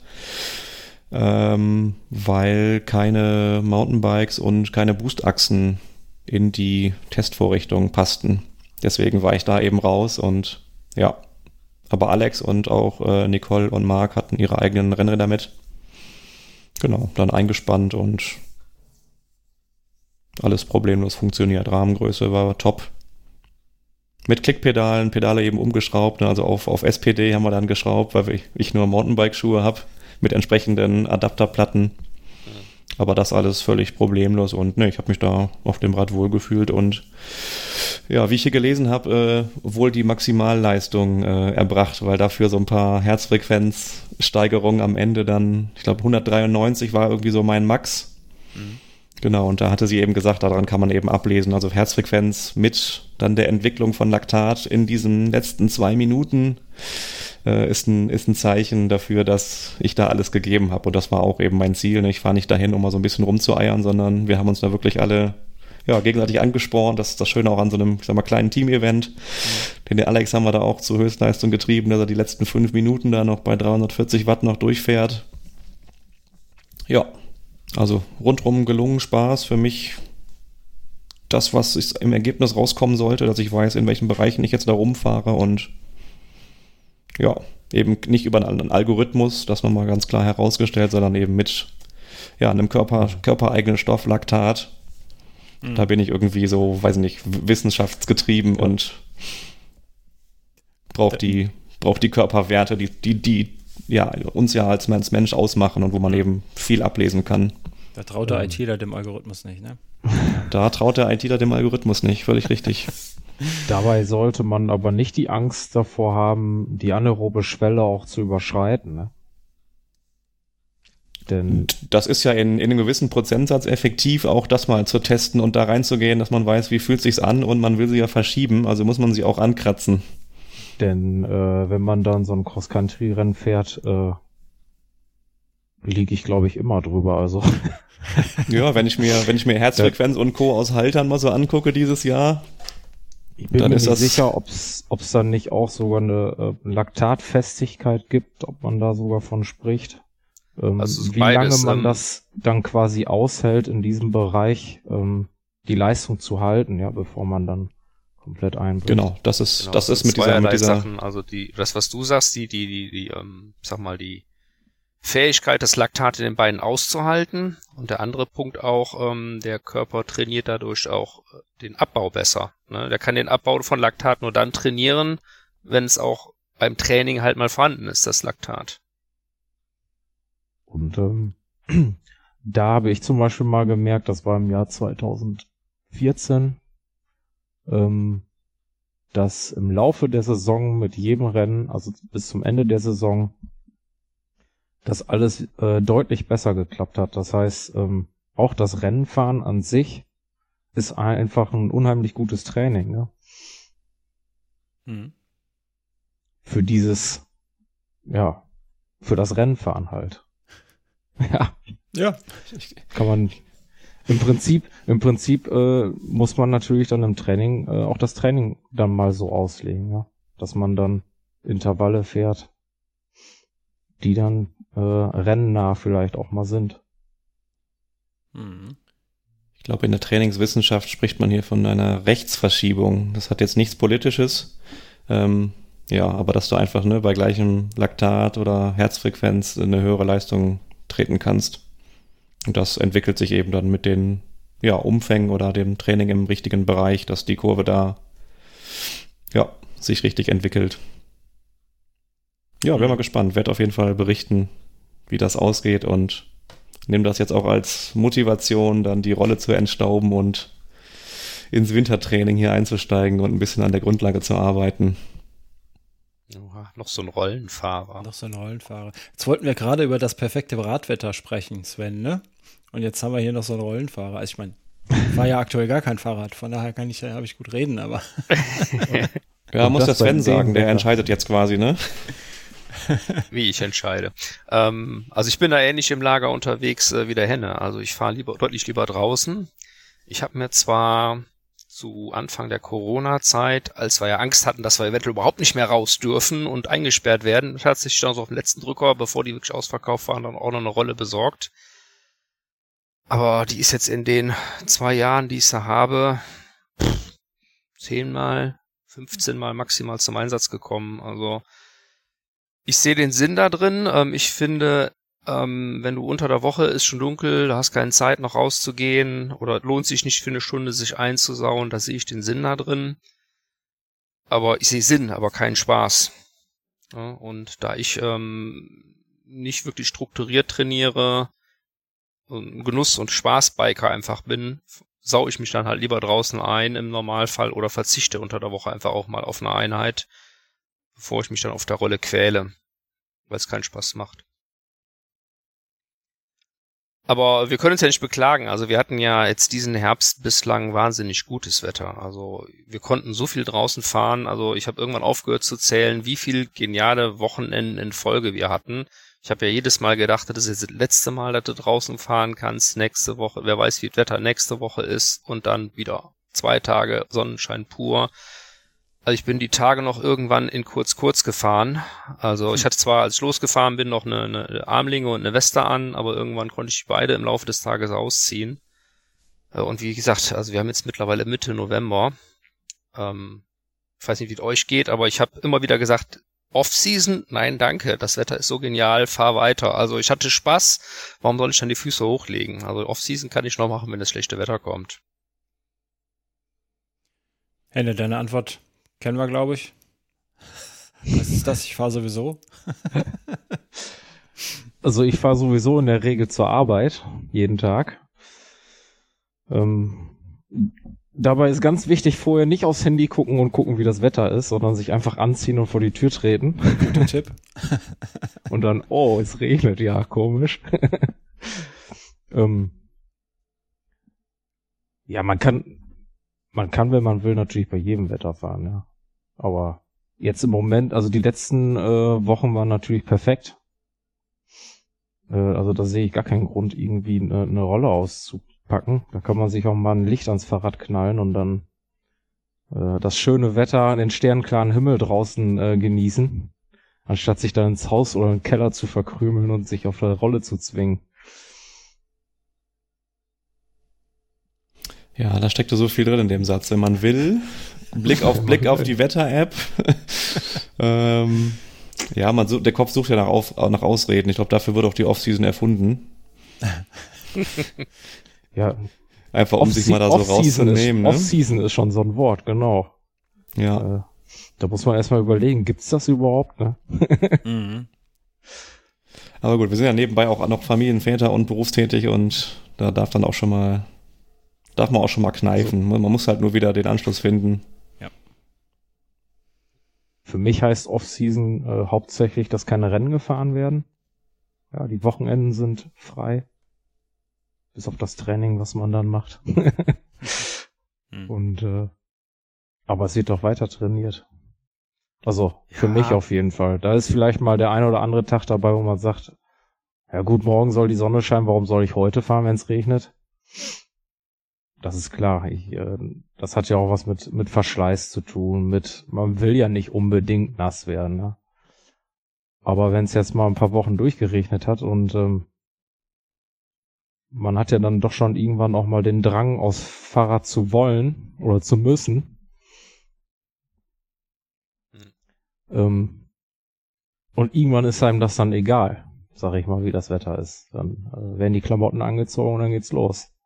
ähm, weil keine Mountainbikes und keine Boostachsen in die Testvorrichtung passten. Deswegen war ich da eben raus und ja. Aber Alex und auch äh, Nicole und Marc hatten ihre eigenen Rennräder mit. Genau, dann eingespannt und alles problemlos funktioniert. Rahmengröße war top. Mit Klickpedalen, Pedale eben umgeschraubt, ne? also auf, auf SPD haben wir dann geschraubt, weil ich nur Mountainbike-Schuhe habe mit entsprechenden Adapterplatten. Aber das alles völlig problemlos und ne, ich habe mich da auf dem Rad wohlgefühlt und ja, wie ich hier gelesen habe, äh, wohl die Maximalleistung äh, erbracht, weil dafür so ein paar Herzfrequenzsteigerungen am Ende dann, ich glaube 193 war irgendwie so mein Max. Mhm. Genau, und da hatte sie eben gesagt, daran kann man eben ablesen, also Herzfrequenz mit dann der Entwicklung von Laktat in diesen letzten zwei Minuten äh, ist, ein, ist ein Zeichen dafür, dass ich da alles gegeben habe. Und das war auch eben mein Ziel. Ne? Ich fahre nicht dahin, um mal so ein bisschen rumzueiern, sondern wir haben uns da wirklich alle ja, gegenseitig angespornt. Das ist das Schöne auch an so einem, ich sag mal, kleinen Team-Event. Mhm. Den Alex haben wir da auch zur Höchstleistung getrieben, dass er die letzten fünf Minuten da noch bei 340 Watt noch durchfährt. Ja, also rundrum gelungen, Spaß. Für mich das, was im Ergebnis rauskommen sollte, dass ich weiß, in welchen Bereichen ich jetzt da rumfahre und ja, eben nicht über einen Algorithmus, das nochmal ganz klar herausgestellt, sondern eben mit ja, einem Körper, körpereigenen Stoff, Laktat, Mhm. Da bin ich irgendwie so, weiß nicht, wissenschaftsgetrieben ja. und brauche die, brauch die Körperwerte, die, die, die ja, uns ja als Mensch ausmachen und wo man eben viel ablesen kann. Da traut der ähm, ITler dem Algorithmus nicht, ne? Da traut der ITler dem Algorithmus nicht, völlig richtig. Dabei sollte man aber nicht die Angst davor haben, die anaerobe Schwelle auch zu überschreiten, ne? Denn das ist ja in, in einem gewissen Prozentsatz effektiv, auch das mal zu testen und da reinzugehen, dass man weiß, wie fühlt sich's an und man will sie ja verschieben, also muss man sie auch ankratzen. Denn äh, wenn man dann so ein Cross-Country-Rennen fährt, äh, liege ich, glaube ich, immer drüber. Also ja, wenn ich mir, wenn ich mir Herzfrequenz und Co. aus Haltern mal so angucke dieses Jahr, ich bin mir nicht sicher, ob es dann nicht auch sogar eine äh, Laktatfestigkeit gibt, ob man da sogar von spricht. Ähm, also wie beides, lange man ähm, das dann quasi aushält, in diesem Bereich ähm, die Leistung zu halten, ja, bevor man dann komplett einbricht. Genau, das ist, genau, das ist mit dieser, mit dieser Sachen, also die, das, was du sagst, die, die, die, die, ähm, sag mal, die Fähigkeit, das Laktat in den Beinen auszuhalten. Und der andere Punkt auch, ähm, der Körper trainiert dadurch auch äh, den Abbau besser. Ne? Der kann den Abbau von Laktat nur dann trainieren, wenn es auch beim Training halt mal vorhanden ist, das Laktat. Und ähm, da habe ich zum Beispiel mal gemerkt, das war im Jahr 2014, ähm, dass im Laufe der Saison mit jedem Rennen, also bis zum Ende der Saison, dass alles äh, deutlich besser geklappt hat. Das heißt, ähm, auch das Rennenfahren an sich ist einfach ein unheimlich gutes Training. Ne? Mhm. Für dieses, ja, für das Rennenfahren halt. ja. Ja. Kann man im Prinzip, im Prinzip äh, muss man natürlich dann im Training äh, auch das Training dann mal so auslegen, ja, dass man dann Intervalle fährt, die dann äh, rennnah vielleicht auch mal sind. Mhm. Ich glaube, in der Trainingswissenschaft spricht man hier von einer Rechtsverschiebung. Das hat jetzt nichts Politisches. Ähm, ja, aber dass du einfach ne, bei gleichem Laktat oder Herzfrequenz eine höhere Leistung treten kannst. Und das entwickelt sich eben dann mit den ja, Umfängen oder dem Training im richtigen Bereich, dass die Kurve da ja, sich richtig entwickelt. Ja, bin mal gespannt. Werd auf jeden Fall berichten, wie das ausgeht und nehme das jetzt auch als Motivation, dann die Rolle zu entstauben und ins Wintertraining hier einzusteigen und ein bisschen an der Grundlage zu arbeiten. Oha, noch so ein Rollenfahrer. Noch so ein Rollenfahrer. Jetzt wollten wir gerade über das perfekte Radwetter sprechen, Sven, ne? Und jetzt haben wir hier noch so einen Rollenfahrer. Also ich meine, war ja aktuell gar kein Fahrrad, von daher kann ich, habe ich gut reden, aber. ja, muss der Sven sagen, der entscheidet jetzt quasi, ne? wie ich entscheide. Ähm, also ich bin da ähnlich im Lager unterwegs äh, wie der Henne. Also ich fahre lieber deutlich lieber draußen. Ich habe mir zwar zu Anfang der Corona-Zeit, als wir ja Angst hatten, dass wir eventuell überhaupt nicht mehr raus dürfen und eingesperrt werden, hat sich dann so auf dem letzten Drücker, bevor die wirklich ausverkauft waren, dann auch noch eine Rolle besorgt. Aber die ist jetzt in den zwei Jahren, die ich sie habe, zehnmal, 15 Mal maximal zum Einsatz gekommen. Also ich sehe den Sinn da drin. Ähm, ich finde, ähm, wenn du unter der Woche ist schon dunkel, du hast keine Zeit noch rauszugehen oder lohnt sich nicht für eine Stunde sich einzusauen, da sehe ich den Sinn da drin. Aber ich sehe Sinn, aber keinen Spaß. Ja, und da ich ähm, nicht wirklich strukturiert trainiere, Genuss- und Spaßbiker einfach bin, sau ich mich dann halt lieber draußen ein im Normalfall oder verzichte unter der Woche einfach auch mal auf eine Einheit bevor ich mich dann auf der Rolle quäle, weil es keinen Spaß macht. Aber wir können uns ja nicht beklagen. Also wir hatten ja jetzt diesen Herbst bislang wahnsinnig gutes Wetter. Also wir konnten so viel draußen fahren. Also ich habe irgendwann aufgehört zu zählen, wie viel geniale Wochenenden in Folge wir hatten. Ich habe ja jedes Mal gedacht, das ist jetzt das letzte Mal, dass du draußen fahren kannst. Nächste Woche, wer weiß, wie das Wetter nächste Woche ist. Und dann wieder zwei Tage Sonnenschein pur. Also ich bin die Tage noch irgendwann in kurz kurz gefahren. Also ich hm. hatte zwar, als ich losgefahren bin, noch eine, eine Armlinge und eine Weste an, aber irgendwann konnte ich beide im Laufe des Tages ausziehen. Äh, und wie gesagt, also wir haben jetzt mittlerweile Mitte November. Ähm, ich weiß nicht, wie es euch geht, aber ich habe immer wieder gesagt, Off-Season, nein, danke, das Wetter ist so genial, fahr weiter. Also ich hatte Spaß, warum soll ich dann die Füße hochlegen? Also Off-Season kann ich noch machen, wenn das schlechte Wetter kommt. Henne, deine Antwort kennen wir, glaube ich. Was ist das? Ich fahre sowieso. Also ich fahre sowieso in der Regel zur Arbeit, jeden Tag. Ähm, dabei ist ganz wichtig, vorher nicht aufs Handy gucken und gucken, wie das Wetter ist, sondern sich einfach anziehen und vor die Tür treten. Guter Tipp. und dann, oh, es regnet, ja, komisch. ähm, ja, man kann, man kann, wenn man will, natürlich bei jedem Wetter fahren, ja. Aber jetzt im Moment, also die letzten äh, Wochen waren natürlich perfekt. Äh, also da sehe ich gar keinen Grund, irgendwie eine, eine Rolle auszupacken. Da kann man sich auch mal ein Licht ans Fahrrad knallen und dann äh, das schöne Wetter, den sternklaren Himmel draußen äh, genießen, anstatt sich dann ins Haus oder in den Keller zu verkrümeln und sich auf der Rolle zu zwingen. Ja, da steckte so viel drin in dem Satz. Wenn man will, Blick auf Blick auf die Wetter-App. ähm, ja, man sucht, der Kopf sucht ja nach, auf, nach Ausreden. Ich glaube, dafür wird auch die Off-Season erfunden. ja. Einfach um sich mal da so rauszunehmen. Ne? Off-Season ist schon so ein Wort, genau. Ja. Äh, da muss man erstmal überlegen, gibt's das überhaupt, ne? mhm. Aber gut, wir sind ja nebenbei auch noch Familienväter und berufstätig und da darf dann auch schon mal, darf man auch schon mal kneifen. Man muss halt nur wieder den Anschluss finden. Für mich heißt Off-Season äh, hauptsächlich, dass keine Rennen gefahren werden. Ja, die Wochenenden sind frei. Bis auf das Training, was man dann macht. hm. Und äh, aber es wird doch weiter trainiert. Also für ja. mich auf jeden Fall. Da ist vielleicht mal der ein oder andere Tag dabei, wo man sagt, ja gut, morgen soll die Sonne scheinen, warum soll ich heute fahren, wenn es regnet? Das ist klar. Ich, äh, das hat ja auch was mit, mit Verschleiß zu tun, mit, man will ja nicht unbedingt nass werden, ne? Aber wenn es jetzt mal ein paar Wochen durchgeregnet hat und ähm, man hat ja dann doch schon irgendwann auch mal den Drang, aus Fahrrad zu wollen oder zu müssen. Hm. Ähm, und irgendwann ist einem das dann egal, sag ich mal, wie das Wetter ist. Dann äh, werden die Klamotten angezogen und dann geht's los.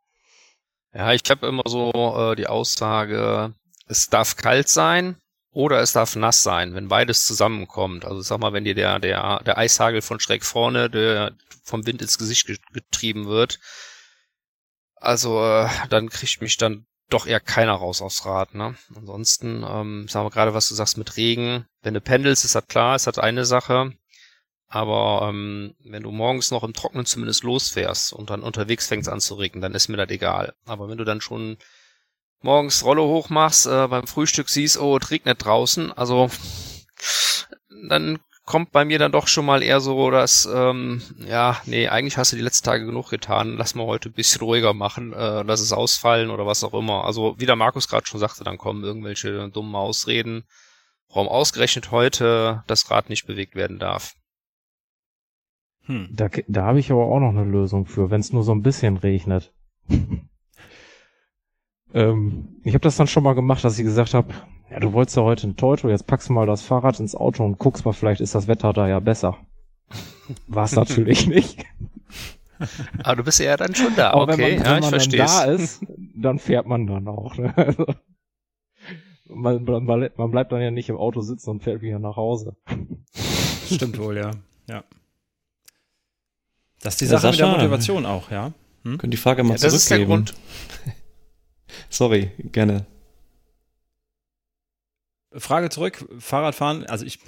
Ja, ich habe immer so äh, die Aussage, es darf kalt sein oder es darf nass sein, wenn beides zusammenkommt. Also sag mal, wenn dir der, der, der Eishagel von schräg vorne, der vom Wind ins Gesicht getrieben wird, also äh, dann kriegt mich dann doch eher keiner raus aufs Rad. Ne? Ansonsten, ähm, sagen wir gerade, was du sagst mit Regen, wenn du pendelst, ist das klar, ist das eine Sache. Aber ähm, wenn du morgens noch im Trockenen zumindest losfährst und dann unterwegs fängst an zu regnen, dann ist mir das egal. Aber wenn du dann schon morgens Rolle hochmachst, äh, beim Frühstück siehst, oh, es regnet draußen, also dann kommt bei mir dann doch schon mal eher so, dass, ähm, ja, nee, eigentlich hast du die letzten Tage genug getan, lass mal heute ein bisschen ruhiger machen, äh, lass es ausfallen oder was auch immer. Also wie der Markus gerade schon sagte, dann kommen irgendwelche dummen Ausreden, warum ausgerechnet heute das Rad nicht bewegt werden darf. Hm. Da, da habe ich aber auch noch eine Lösung für, wenn es nur so ein bisschen regnet. ähm, ich habe das dann schon mal gemacht, dass ich gesagt habe, ja, du wolltest ja heute ein Teuto, jetzt packst du mal das Fahrrad ins Auto und guckst mal, vielleicht ist das Wetter da ja besser. War es natürlich nicht. Aber du bist ja dann schon da, Aber okay, wenn man, ja, wenn man ich verstehe. da ist, dann fährt man dann auch. Ne? Also, man, man, man bleibt dann ja nicht im Auto sitzen und fährt wieder nach Hause. Stimmt wohl, ja. Ja. Das ist die Sache Sascha, mit der Motivation auch, ja. Hm? Können die Frage mal ja, das zurückgeben. Ist der Grund. Sorry, gerne. Frage zurück, Fahrradfahren, also ich,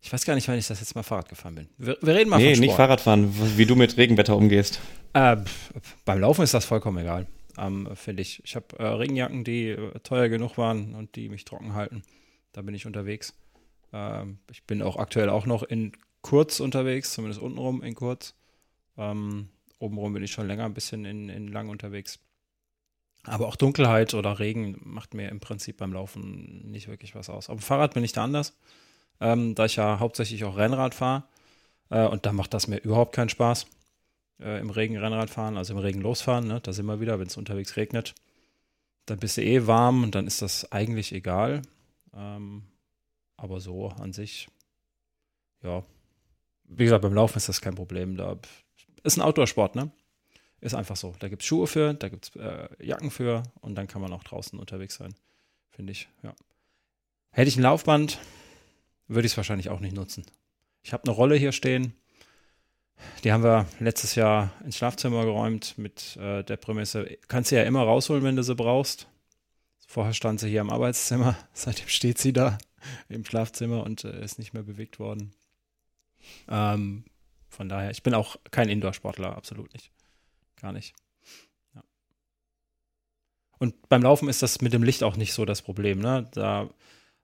ich weiß gar nicht, wann ich das jetzt mal Fahrrad gefahren bin. Wir, wir reden mal nee, von Sport. nicht Fahrradfahren, wie du mit Regenwetter umgehst. Äh, beim Laufen ist das vollkommen egal, ähm, finde ich. Ich habe äh, Regenjacken, die äh, teuer genug waren und die mich trocken halten. Da bin ich unterwegs. Ähm, ich bin auch aktuell auch noch in kurz unterwegs, zumindest untenrum in kurz. Ähm, obenrum bin ich schon länger ein bisschen in, in lang unterwegs. Aber auch Dunkelheit oder Regen macht mir im Prinzip beim Laufen nicht wirklich was aus. Auf dem Fahrrad bin ich da anders, ähm, da ich ja hauptsächlich auch Rennrad fahre. Äh, und da macht das mir überhaupt keinen Spaß. Äh, Im Regen Rennrad fahren, also im Regen losfahren, ne? da sind wir wieder, wenn es unterwegs regnet. Dann bist du eh warm und dann ist das eigentlich egal. Ähm, aber so an sich, ja. Wie gesagt, beim Laufen ist das kein Problem. Da ist ein Outdoor-Sport, ne? Ist einfach so. Da gibt es Schuhe für, da gibt es äh, Jacken für und dann kann man auch draußen unterwegs sein. finde ich, ja. Hätte ich ein Laufband, würde ich es wahrscheinlich auch nicht nutzen. Ich habe eine Rolle hier stehen. Die haben wir letztes Jahr ins Schlafzimmer geräumt mit äh, der Prämisse, kannst du ja immer rausholen, wenn du sie brauchst. Vorher stand sie hier im Arbeitszimmer, seitdem steht sie da im Schlafzimmer und äh, ist nicht mehr bewegt worden. Ähm, von daher, ich bin auch kein Indoor-Sportler, absolut nicht. Gar nicht. Ja. Und beim Laufen ist das mit dem Licht auch nicht so das Problem. Ne? Da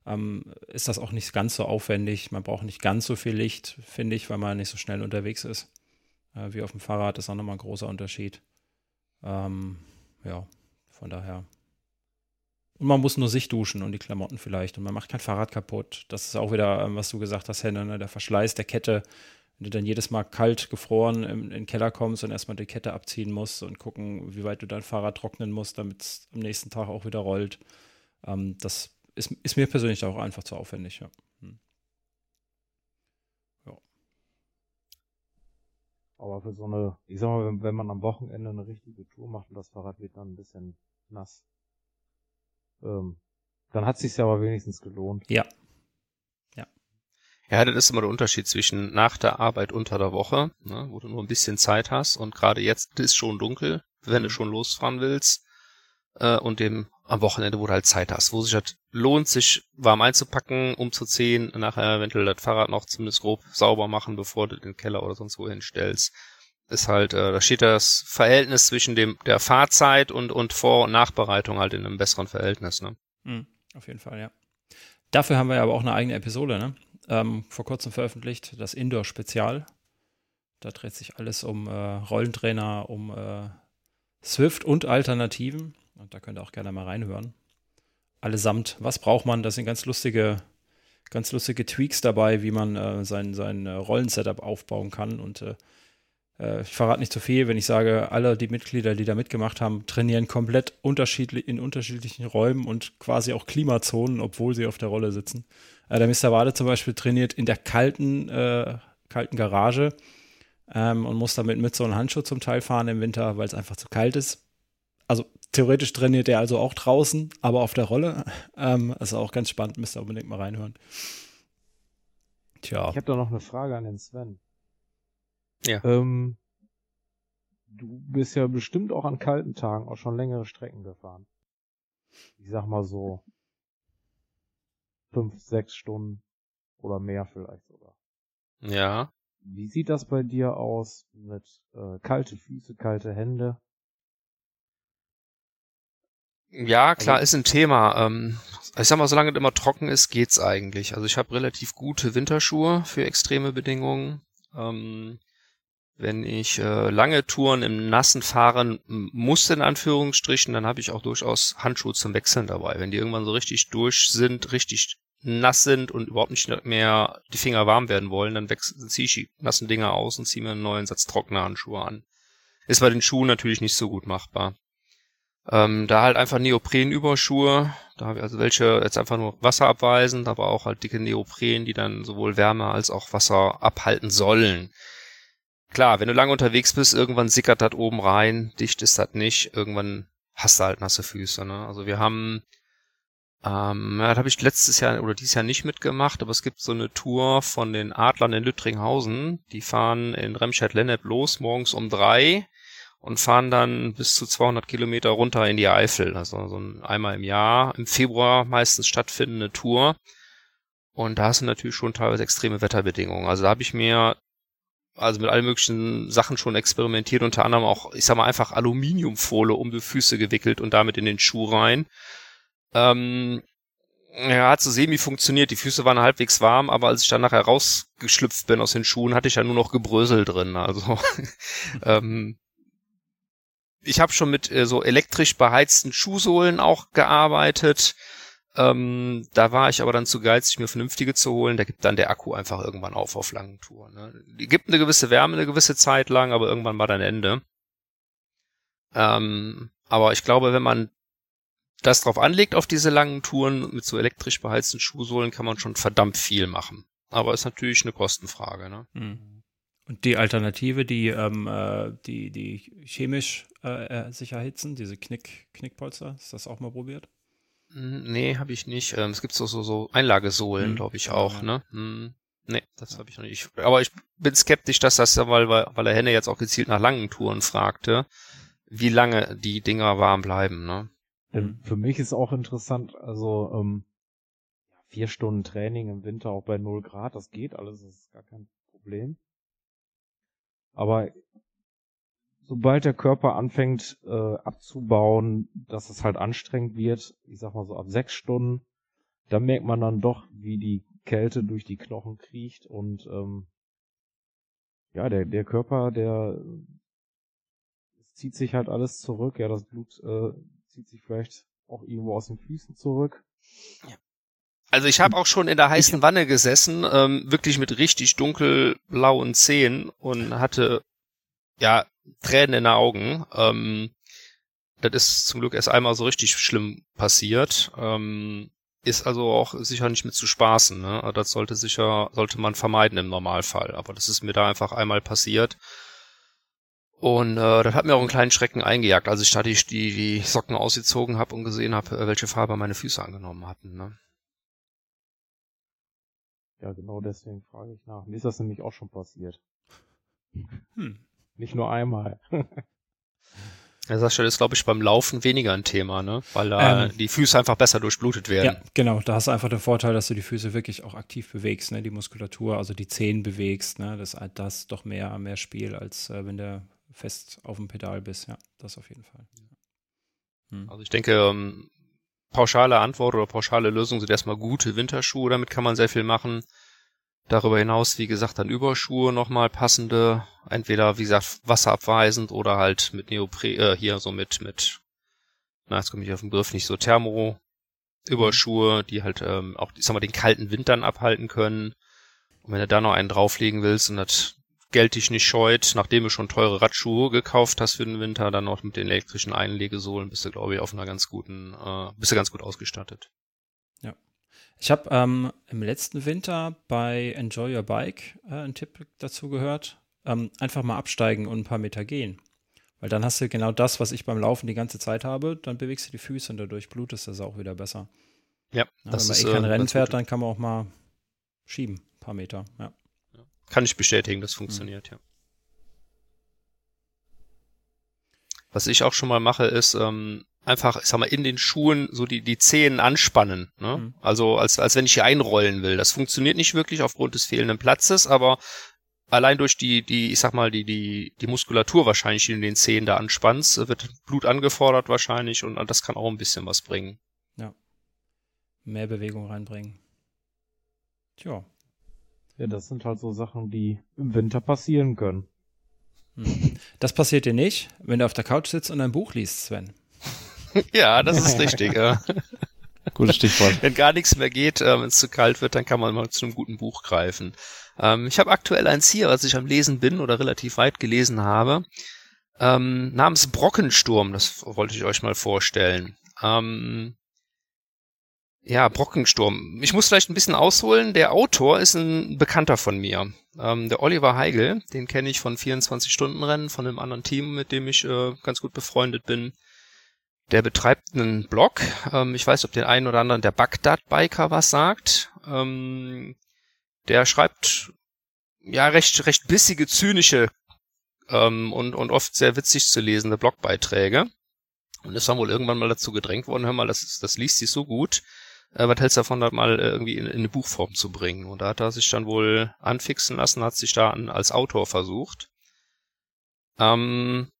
ähm, ist das auch nicht ganz so aufwendig. Man braucht nicht ganz so viel Licht, finde ich, weil man nicht so schnell unterwegs ist. Äh, wie auf dem Fahrrad ist auch nochmal ein großer Unterschied. Ähm, ja, von daher. Und man muss nur sich duschen und die Klamotten vielleicht. Und man macht kein Fahrrad kaputt. Das ist auch wieder, ähm, was du gesagt hast, Henne, ne? der Verschleiß der Kette. Wenn du dann jedes Mal kalt gefroren in, in den Keller kommst und erstmal die Kette abziehen musst und gucken, wie weit du dein Fahrrad trocknen musst, damit es am nächsten Tag auch wieder rollt. Ähm, das ist, ist mir persönlich auch einfach zu aufwendig, ja. Hm. ja. Aber für so eine, ich sag mal, wenn, wenn, man am Wochenende eine richtige Tour macht und das Fahrrad wird dann ein bisschen nass, ähm, dann hat es sich ja aber wenigstens gelohnt. Ja. Ja. Ja, das ist immer der Unterschied zwischen nach der Arbeit unter der Woche, ne, wo du nur ein bisschen Zeit hast und gerade jetzt ist schon dunkel, wenn du mhm. schon losfahren willst, äh, und dem am Wochenende, wo du halt Zeit hast, wo sich halt lohnt, sich warm einzupacken, umzuziehen, nachher eventuell das Fahrrad noch zumindest grob sauber machen, bevor du den Keller oder sonst wo hinstellst. Ist halt, äh, da steht das Verhältnis zwischen dem der Fahrzeit und, und Vor- und Nachbereitung halt in einem besseren Verhältnis, ne? Mhm, auf jeden Fall, ja. Dafür haben wir aber auch eine eigene Episode, ne? Ähm, vor kurzem veröffentlicht, das Indoor-Spezial. Da dreht sich alles um äh, Rollentrainer, um äh, Swift und Alternativen. Und da könnt ihr auch gerne mal reinhören. Allesamt, was braucht man? Das sind ganz lustige, ganz lustige Tweaks dabei, wie man äh, sein, sein äh, Rollensetup aufbauen kann. Und äh, ich verrate nicht zu viel, wenn ich sage, alle die Mitglieder, die da mitgemacht haben, trainieren komplett unterschiedlich in unterschiedlichen Räumen und quasi auch Klimazonen, obwohl sie auf der Rolle sitzen. Äh, der Mr. Wade zum Beispiel trainiert in der kalten, äh, kalten Garage ähm, und muss damit mit so einem Handschuh zum Teil fahren im Winter, weil es einfach zu kalt ist. Also theoretisch trainiert er also auch draußen, aber auf der Rolle. Ähm, ist auch ganz spannend, müsst ihr unbedingt mal reinhören. Tja. Ich habe da noch eine Frage an den Sven. Ja. Ähm, du bist ja bestimmt auch an kalten Tagen auch schon längere Strecken gefahren. Ich sag mal so fünf, sechs Stunden oder mehr vielleicht sogar. Ja. Wie sieht das bei dir aus mit äh, kalte Füße, kalte Hände? Ja, klar, also, ist ein Thema. Ähm, ich sag mal, solange es immer trocken ist, geht's eigentlich. Also ich habe relativ gute Winterschuhe für extreme Bedingungen. Ähm, wenn ich äh, lange Touren im Nassen fahren muss, in Anführungsstrichen, dann habe ich auch durchaus Handschuhe zum Wechseln dabei. Wenn die irgendwann so richtig durch sind, richtig nass sind und überhaupt nicht mehr die Finger warm werden wollen, dann ziehe ich die nassen Dinger aus und ziehe mir einen neuen Satz trockener Handschuhe an. Ist bei den Schuhen natürlich nicht so gut machbar. Ähm, da halt einfach Neoprenüberschuhe, da habe ich also welche jetzt einfach nur Wasser abweisen, aber auch halt dicke Neopren, die dann sowohl Wärme als auch Wasser abhalten sollen. Klar, wenn du lange unterwegs bist, irgendwann sickert das oben rein, dicht ist das nicht, irgendwann hast du halt nasse Füße. Ne? Also wir haben ähm, das habe ich letztes Jahr oder dieses Jahr nicht mitgemacht, aber es gibt so eine Tour von den Adlern in Lüttringhausen. Die fahren in Remscheid-Lennep los, morgens um drei und fahren dann bis zu 200 Kilometer runter in die Eifel. Also so ein einmal im Jahr, im Februar meistens stattfindende Tour. Und da hast du natürlich schon teilweise extreme Wetterbedingungen. Also da habe ich mir also mit allen möglichen Sachen schon experimentiert, unter anderem auch, ich sag mal, einfach Aluminiumfolie um die Füße gewickelt und damit in den Schuh rein. Ähm, ja, hat so semi funktioniert. Die Füße waren halbwegs warm, aber als ich dann nachher rausgeschlüpft bin aus den Schuhen, hatte ich ja nur noch Gebrösel drin. Also ähm, ich habe schon mit äh, so elektrisch beheizten Schuhsohlen auch gearbeitet. Ähm, da war ich aber dann zu geizig, mir vernünftige zu holen. Da gibt dann der Akku einfach irgendwann auf auf langen Touren. Ne? Die gibt eine gewisse Wärme eine gewisse Zeit lang, aber irgendwann war dann Ende. Ähm, aber ich glaube, wenn man das drauf anlegt auf diese langen Touren mit so elektrisch beheizten Schuhsohlen, kann man schon verdammt viel machen. Aber ist natürlich eine Kostenfrage. Ne? Mhm. Und die Alternative, die, ähm, äh, die, die chemisch äh, äh, sich erhitzen, diese Knick, Knickpolster, ist das auch mal probiert? Hm, nee, habe ich nicht. Ähm, es gibt so, so, so Einlagesohlen, hm. glaube ich, auch, ja. ne? Hm. Nee, das habe ich noch nicht. Aber ich bin skeptisch, dass das, weil, weil der Henne jetzt auch gezielt nach langen Touren fragte, wie lange die Dinger warm bleiben, ne? Für mich ist auch interessant, also ähm, vier Stunden Training im Winter auch bei null Grad, das geht alles, das ist gar kein Problem. Aber sobald der Körper anfängt äh, abzubauen, dass es halt anstrengend wird, ich sag mal so ab sechs Stunden, da merkt man dann doch, wie die Kälte durch die Knochen kriecht und ähm, ja, der, der Körper, der zieht sich halt alles zurück, ja, das Blut äh, zieht sich vielleicht auch irgendwo aus den Füßen zurück. Ja. Also ich habe auch schon in der heißen Wanne gesessen, ähm, wirklich mit richtig dunkelblauen Zähnen und hatte ja Tränen in den Augen. Ähm, das ist zum Glück erst einmal so richtig schlimm passiert. Ähm, ist also auch sicher nicht mit zu spaßen. Ne? Das sollte sicher, sollte man vermeiden im Normalfall. Aber das ist mir da einfach einmal passiert. Und äh, das hat mir auch einen kleinen Schrecken eingejagt, als ich da die, die, die Socken ausgezogen habe und gesehen habe, äh, welche Farbe meine Füße angenommen hatten. Ne? Ja, genau deswegen frage ich nach. Mir ist das nämlich auch schon passiert. Hm. Nicht nur einmal. Ja, Sascha, das ist, glaube ich, beim Laufen weniger ein Thema, ne? Weil da ähm, die Füße einfach besser durchblutet werden. Ja, genau. Da hast du einfach den Vorteil, dass du die Füße wirklich auch aktiv bewegst, ne? Die Muskulatur, also die Zehen bewegst, ne? Das hat das doch mehr, mehr Spiel, als äh, wenn du fest auf dem Pedal bist. Ja, das auf jeden Fall. Hm. Also ich denke, ähm, pauschale Antwort oder pauschale Lösung sind erstmal gute Winterschuhe. Damit kann man sehr viel machen. Darüber hinaus, wie gesagt, dann Überschuhe nochmal passende, entweder, wie gesagt, wasserabweisend oder halt mit Neopre, äh, hier so mit, mit, na, jetzt komme ich auf den Begriff nicht so, Thermo, Überschuhe, die halt ähm, auch, ich sag mal, den kalten Wintern abhalten können. Und wenn du da noch einen drauflegen willst und das Geld dich nicht scheut, nachdem du schon teure Radschuhe gekauft hast für den Winter, dann noch mit den elektrischen Einlegesohlen, bist du, glaube ich, auf einer ganz guten, äh, bist du ganz gut ausgestattet. Ich habe ähm, im letzten Winter bei Enjoy Your Bike äh, einen Tipp dazu gehört. Ähm, einfach mal absteigen und ein paar Meter gehen. Weil dann hast du genau das, was ich beim Laufen die ganze Zeit habe. Dann bewegst du die Füße und dadurch blutest das auch wieder besser. Ja, ja das wenn man ist, eh kein äh, Rennen fährt, dann kann man auch mal schieben, ein paar Meter. Ja. Kann ich bestätigen, das funktioniert, mhm. ja. Was ich auch schon mal mache, ist ähm, einfach, ich sag mal, in den Schuhen so die, die Zehen anspannen. Ne? Mhm. Also als, als wenn ich hier einrollen will. Das funktioniert nicht wirklich aufgrund des fehlenden Platzes, aber allein durch die, die, ich sag mal, die, die, die Muskulatur wahrscheinlich, die in den Zehen da anspannst, wird Blut angefordert wahrscheinlich und das kann auch ein bisschen was bringen. Ja. Mehr Bewegung reinbringen. Tja. Ja, das sind halt so Sachen, die im Winter passieren können. Hm. Das passiert dir nicht, wenn du auf der Couch sitzt und ein Buch liest, Sven. ja, das ist richtig. Ja. Gutes Stichwort. Wenn gar nichts mehr geht, äh, wenn es zu kalt wird, dann kann man mal zu einem guten Buch greifen. Ähm, ich habe aktuell eins hier, was ich am Lesen bin oder relativ weit gelesen habe, ähm, namens Brockensturm. Das wollte ich euch mal vorstellen. Ähm, ja, Brockensturm. Ich muss vielleicht ein bisschen ausholen. Der Autor ist ein Bekannter von mir. Ähm, der Oliver Heigel, den kenne ich von 24-Stunden-Rennen, von einem anderen Team, mit dem ich äh, ganz gut befreundet bin. Der betreibt einen Blog. Ähm, ich weiß, ob den einen oder anderen der Bagdad-Biker was sagt. Ähm, der schreibt ja recht, recht bissige, zynische ähm, und, und oft sehr witzig zu lesende Blogbeiträge. Und ist dann wohl irgendwann mal dazu gedrängt worden, hör mal, das, das liest sich so gut. Äh, was hältst du davon, das mal äh, irgendwie in, in, eine Buchform zu bringen? Und da hat er sich dann wohl anfixen lassen, hat sich da an, als Autor versucht. Ähm,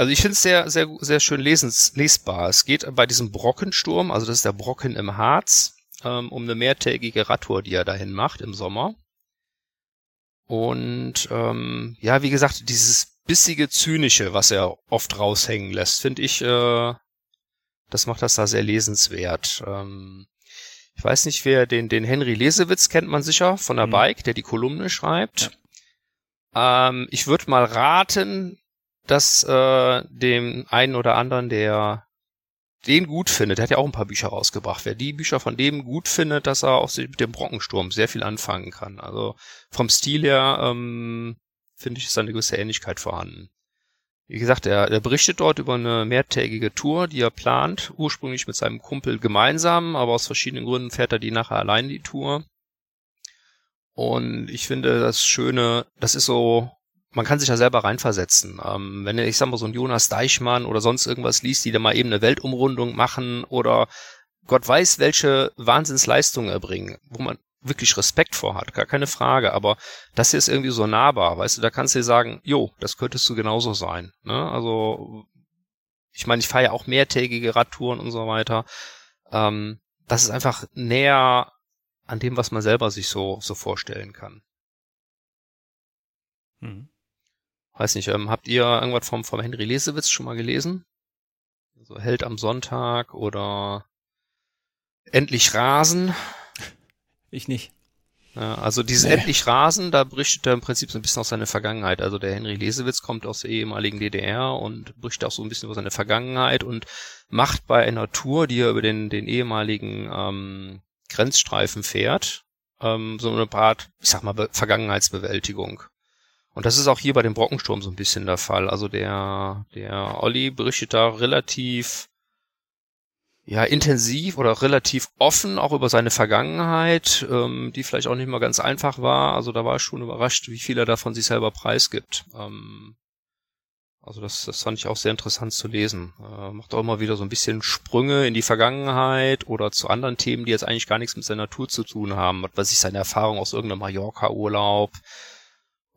also ich finde es sehr, sehr, sehr schön lesens, lesbar. Es geht bei diesem Brockensturm, also das ist der Brocken im Harz, ähm, um eine mehrtägige Radtour, die er dahin macht im Sommer. Und ähm, ja, wie gesagt, dieses bissige Zynische, was er oft raushängen lässt, finde ich, äh, das macht das da sehr lesenswert. Ähm, ich weiß nicht, wer den, den Henry Lesewitz kennt man sicher von der mhm. Bike, der die Kolumne schreibt. Ja. Ähm, ich würde mal raten, dass äh, dem einen oder anderen, der den gut findet, der hat ja auch ein paar Bücher rausgebracht. Wer die Bücher von dem gut findet, dass er auch mit dem Brockensturm sehr viel anfangen kann. Also vom Stil her ähm, finde ich, ist da eine gewisse Ähnlichkeit vorhanden. wie gesagt, er, er berichtet dort über eine mehrtägige Tour, die er plant, ursprünglich mit seinem Kumpel gemeinsam, aber aus verschiedenen Gründen fährt er die nachher allein die Tour. Und ich finde das Schöne, das ist so, man kann sich da selber reinversetzen. Ähm, wenn ich sag mal so ein Jonas Deichmann oder sonst irgendwas liest, die da mal eben eine Weltumrundung machen oder Gott weiß, welche Wahnsinnsleistungen erbringen, wo man wirklich Respekt vor hat, gar keine Frage, aber das hier ist irgendwie so nahbar, weißt du, da kannst du dir sagen, jo, das könntest du genauso sein, ne? Also, ich meine, ich fahre ja auch mehrtägige Radtouren und so weiter. Ähm, das ist einfach näher an dem, was man selber sich so, so vorstellen kann. Hm. Weiß nicht, ähm, habt ihr irgendwas vom, vom Henry Lesewitz schon mal gelesen? So also Held am Sonntag oder Endlich Rasen? Ich nicht. Ja, also dieses nee. Endlich Rasen, da berichtet er im Prinzip so ein bisschen aus seiner Vergangenheit. Also der Henry Lesewitz kommt aus der ehemaligen DDR und berichtet auch so ein bisschen über seine Vergangenheit und macht bei einer Tour, die er über den, den ehemaligen ähm, Grenzstreifen fährt, ähm, so eine Art, ich sag mal, Be Vergangenheitsbewältigung. Und das ist auch hier bei dem Brockensturm so ein bisschen der Fall. Also der, der Olli berichtet da relativ ja, intensiv oder relativ offen auch über seine Vergangenheit, ähm, die vielleicht auch nicht mal ganz einfach war. Also da war ich schon überrascht, wie viel er da von sich selber preisgibt. Ähm, also das, das fand ich auch sehr interessant zu lesen. Äh, macht auch immer wieder so ein bisschen Sprünge in die Vergangenheit oder zu anderen Themen, die jetzt eigentlich gar nichts mit seiner Natur zu tun haben. Was weiß ich, seine Erfahrung aus irgendeinem Mallorca-Urlaub,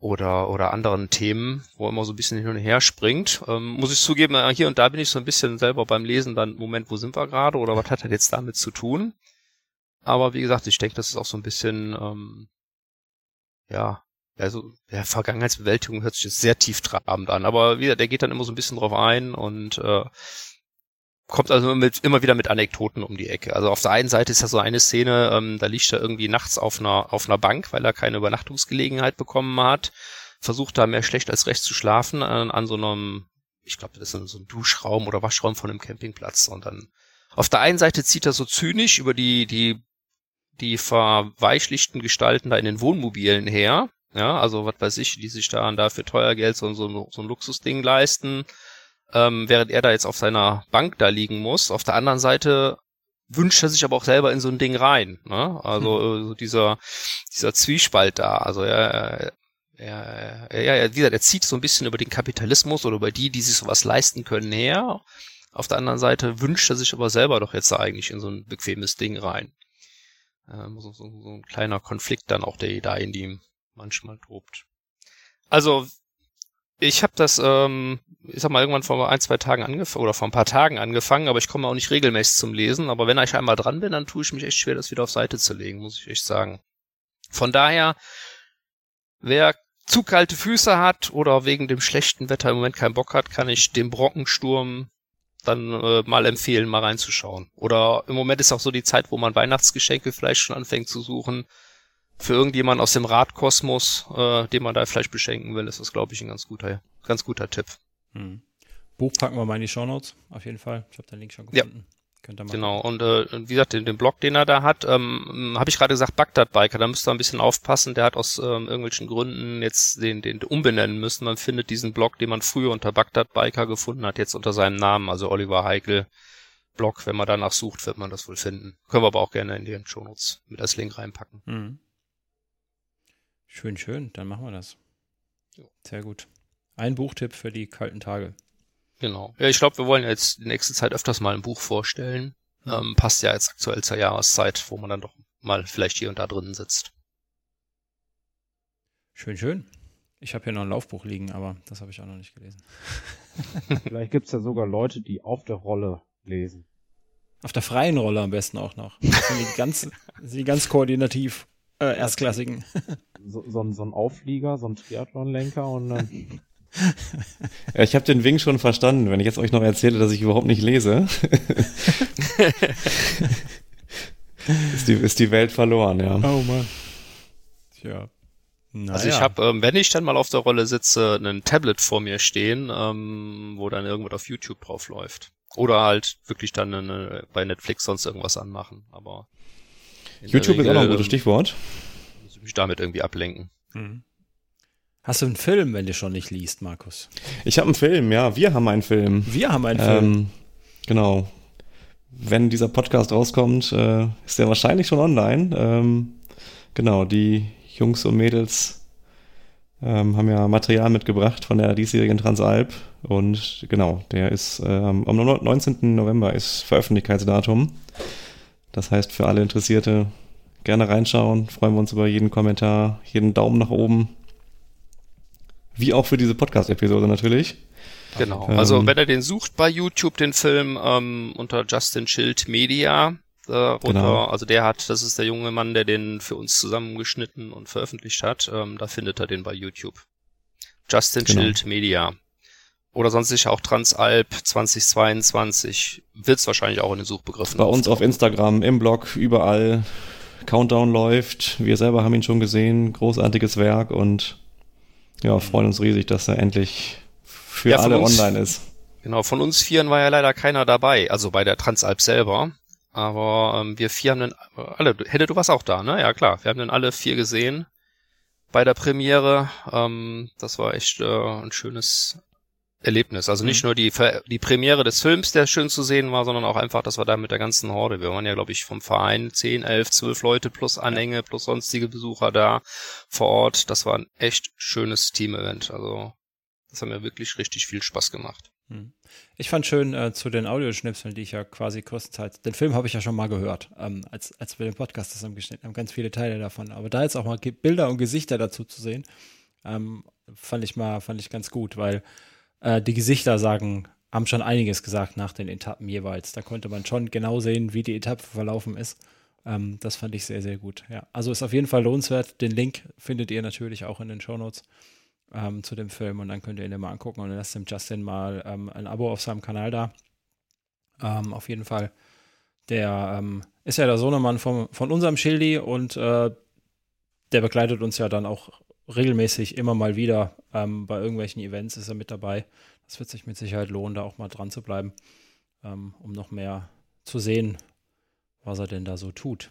oder, oder anderen Themen, wo er immer so ein bisschen hin und her springt. Ähm, muss ich zugeben, äh, hier und da bin ich so ein bisschen selber beim Lesen dann, Moment, wo sind wir gerade oder was hat er jetzt damit zu tun? Aber wie gesagt, ich denke, das ist auch so ein bisschen, ähm, ja, also ja, Vergangenheitsbewältigung hört sich jetzt sehr tieftrabend an, aber wieder, der geht dann immer so ein bisschen drauf ein und äh, kommt also mit, immer wieder mit Anekdoten um die Ecke. Also auf der einen Seite ist ja so eine Szene, ähm, da liegt er irgendwie nachts auf einer, auf einer Bank, weil er keine Übernachtungsgelegenheit bekommen hat, versucht da mehr schlecht als recht zu schlafen an, an so einem, ich glaube, das ist so ein Duschraum oder Waschraum von einem Campingplatz. Und dann auf der einen Seite zieht er so zynisch über die, die, die verweichlichten Gestalten da in den Wohnmobilen her. Ja, also was weiß ich, die sich da dafür teuer Geld so, so, so ein Luxusding leisten ähm, während er da jetzt auf seiner Bank da liegen muss. Auf der anderen Seite wünscht er sich aber auch selber in so ein Ding rein. Ne? Also hm. Äh, dieser, dieser Zwiespalt da. Also er, er, er, ja, wie gesagt, er zieht so ein bisschen über den Kapitalismus oder über die, die sich sowas leisten können, her. Auf der anderen Seite wünscht er sich aber selber doch jetzt eigentlich in so ein bequemes Ding rein. Ähm, so, so, so ein kleiner Konflikt dann auch, der da in ihm manchmal tobt. Also, ich habe das, ähm, ich sag mal, irgendwann vor ein, zwei Tagen angefangen oder vor ein paar Tagen angefangen, aber ich komme auch nicht regelmäßig zum Lesen. Aber wenn ich einmal dran bin, dann tue ich mich echt schwer, das wieder auf Seite zu legen, muss ich echt sagen. Von daher, wer zu kalte Füße hat oder wegen dem schlechten Wetter im Moment keinen Bock hat, kann ich den Brockensturm dann äh, mal empfehlen, mal reinzuschauen. Oder im Moment ist auch so die Zeit, wo man Weihnachtsgeschenke vielleicht schon anfängt zu suchen für irgendjemand aus dem Radkosmos, äh, den man da vielleicht beschenken will, ist das, glaube ich, ein ganz guter, ganz guter Tipp. Hm. Buch packen wir mal in die Shownotes, auf jeden Fall. Ich habe den Link schon gefunden. Ja. Könnt ihr Genau, und äh, wie gesagt, den, den Blog, den er da hat, ähm, habe ich gerade gesagt, Bagdad Biker, da müsst ihr ein bisschen aufpassen, der hat aus ähm, irgendwelchen Gründen jetzt den, den umbenennen müssen. Man findet diesen Blog, den man früher unter Bagdad Biker gefunden hat, jetzt unter seinem Namen, also Oliver Heikel Blog, wenn man danach sucht, wird man das wohl finden. Können wir aber auch gerne in die Shownotes mit als Link reinpacken. Mhm. Schön, schön, dann machen wir das. Sehr gut. Ein Buchtipp für die kalten Tage. Genau. Ja, ich glaube, wir wollen jetzt die nächste Zeit öfters mal ein Buch vorstellen. Ja. Ähm, passt ja jetzt aktuell zur Jahreszeit, wo man dann doch mal vielleicht hier und da drinnen sitzt. Schön, schön. Ich habe hier noch ein Laufbuch liegen, aber das habe ich auch noch nicht gelesen. Vielleicht gibt es ja sogar Leute, die auf der Rolle lesen. Auf der freien Rolle am besten auch noch. Das sind die ganz, sind die ganz koordinativ äh, erstklassigen. So, so, so ein Auflieger, so ein Triathlonlenker und dann. ja, ich habe den Wink schon verstanden, wenn ich jetzt euch noch erzähle, dass ich überhaupt nicht lese. ist, die, ist die Welt verloren, ja. Oh Mann. Tja. Naja. Also ich habe, ähm, wenn ich dann mal auf der Rolle sitze, ein Tablet vor mir stehen, ähm, wo dann irgendwas auf YouTube drauf läuft. Oder halt wirklich dann eine, bei Netflix sonst irgendwas anmachen. Aber YouTube Regel, ist auch noch ein gutes Stichwort. Muss ich mich damit irgendwie ablenken. Mhm. Hast du einen Film, wenn du schon nicht liest, Markus? Ich habe einen Film, ja. Wir haben einen Film. Wir haben einen Film. Ähm, genau. Wenn dieser Podcast rauskommt, äh, ist der wahrscheinlich schon online. Ähm, genau, die Jungs und Mädels ähm, haben ja Material mitgebracht von der diesjährigen Transalp und genau, der ist ähm, am 19. November ist Veröffentlichkeitsdatum. Das heißt, für alle Interessierte gerne reinschauen. Freuen wir uns über jeden Kommentar, jeden Daumen nach oben. Wie auch für diese Podcast-Episode natürlich. Genau. Ähm, also wenn er den sucht bei YouTube, den Film ähm, unter Justin Schild Media, äh, Genau. Also der hat, das ist der junge Mann, der den für uns zusammengeschnitten und veröffentlicht hat. Ähm, da findet er den bei YouTube. Justin genau. Schild Media. Oder sonst sicher auch Transalp 2022. Wird es wahrscheinlich auch in den Suchbegriffen. Bei uns auf Instagram, im Blog, überall. Countdown läuft. Wir selber haben ihn schon gesehen. Großartiges Werk und ja, freuen uns riesig, dass er endlich für ja, alle uns, online ist. Genau, von uns Vieren war ja leider keiner dabei, also bei der Transalp selber. Aber ähm, wir vier haben dann alle, hätte du was auch da, ne? Ja klar, wir haben dann alle vier gesehen bei der Premiere. Ähm, das war echt äh, ein schönes Erlebnis. Also nicht mhm. nur die, die Premiere des Films, der schön zu sehen war, sondern auch einfach, dass wir da mit der ganzen Horde, wir waren ja, glaube ich, vom Verein 10, 11, 12 Leute plus Anhänge, plus sonstige Besucher da vor Ort. Das war ein echt schönes Team-Event. Also das hat mir wirklich richtig viel Spaß gemacht. Hm. Ich fand schön äh, zu den Audioschnipseln, die ich ja quasi größtenteils, den Film habe ich ja schon mal gehört, ähm, als, als wir den Podcast zusammengeschnitten haben, ganz viele Teile davon. Aber da jetzt auch mal Bilder und Gesichter dazu zu sehen, ähm, fand ich mal, fand ich ganz gut, weil äh, die Gesichter sagen, haben schon einiges gesagt nach den Etappen jeweils. Da konnte man schon genau sehen, wie die Etappe verlaufen ist. Ähm, das fand ich sehr, sehr gut. Ja, also ist auf jeden Fall lohnenswert. Den Link findet ihr natürlich auch in den Show Notes ähm, zu dem Film und dann könnt ihr ihn mal angucken und lasst dem Justin mal ähm, ein Abo auf seinem Kanal da. Ähm, auf jeden Fall. Der ähm, ist ja der Sohnemann vom, von unserem Schildi und äh, der begleitet uns ja dann auch regelmäßig immer mal wieder ähm, bei irgendwelchen Events ist er mit dabei. Das wird sich mit Sicherheit lohnen, da auch mal dran zu bleiben, ähm, um noch mehr zu sehen, was er denn da so tut.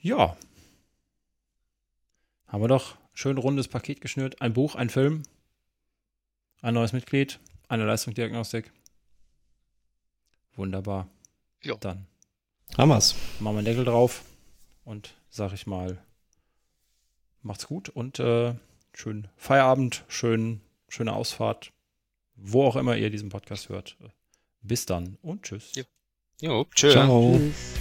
Ja. Haben wir doch schön rundes Paket geschnürt. Ein Buch, ein Film, ein neues Mitglied, eine Leistungsdiagnostik. Wunderbar. Ja. Dann Hammers. Machen wir einen Deckel drauf und sag ich mal, macht's gut und äh, schönen Feierabend, schön, schöne Ausfahrt, wo auch immer ihr diesen Podcast hört. Bis dann und tschüss. Jo, jo tschö. Ciao. Tschüss.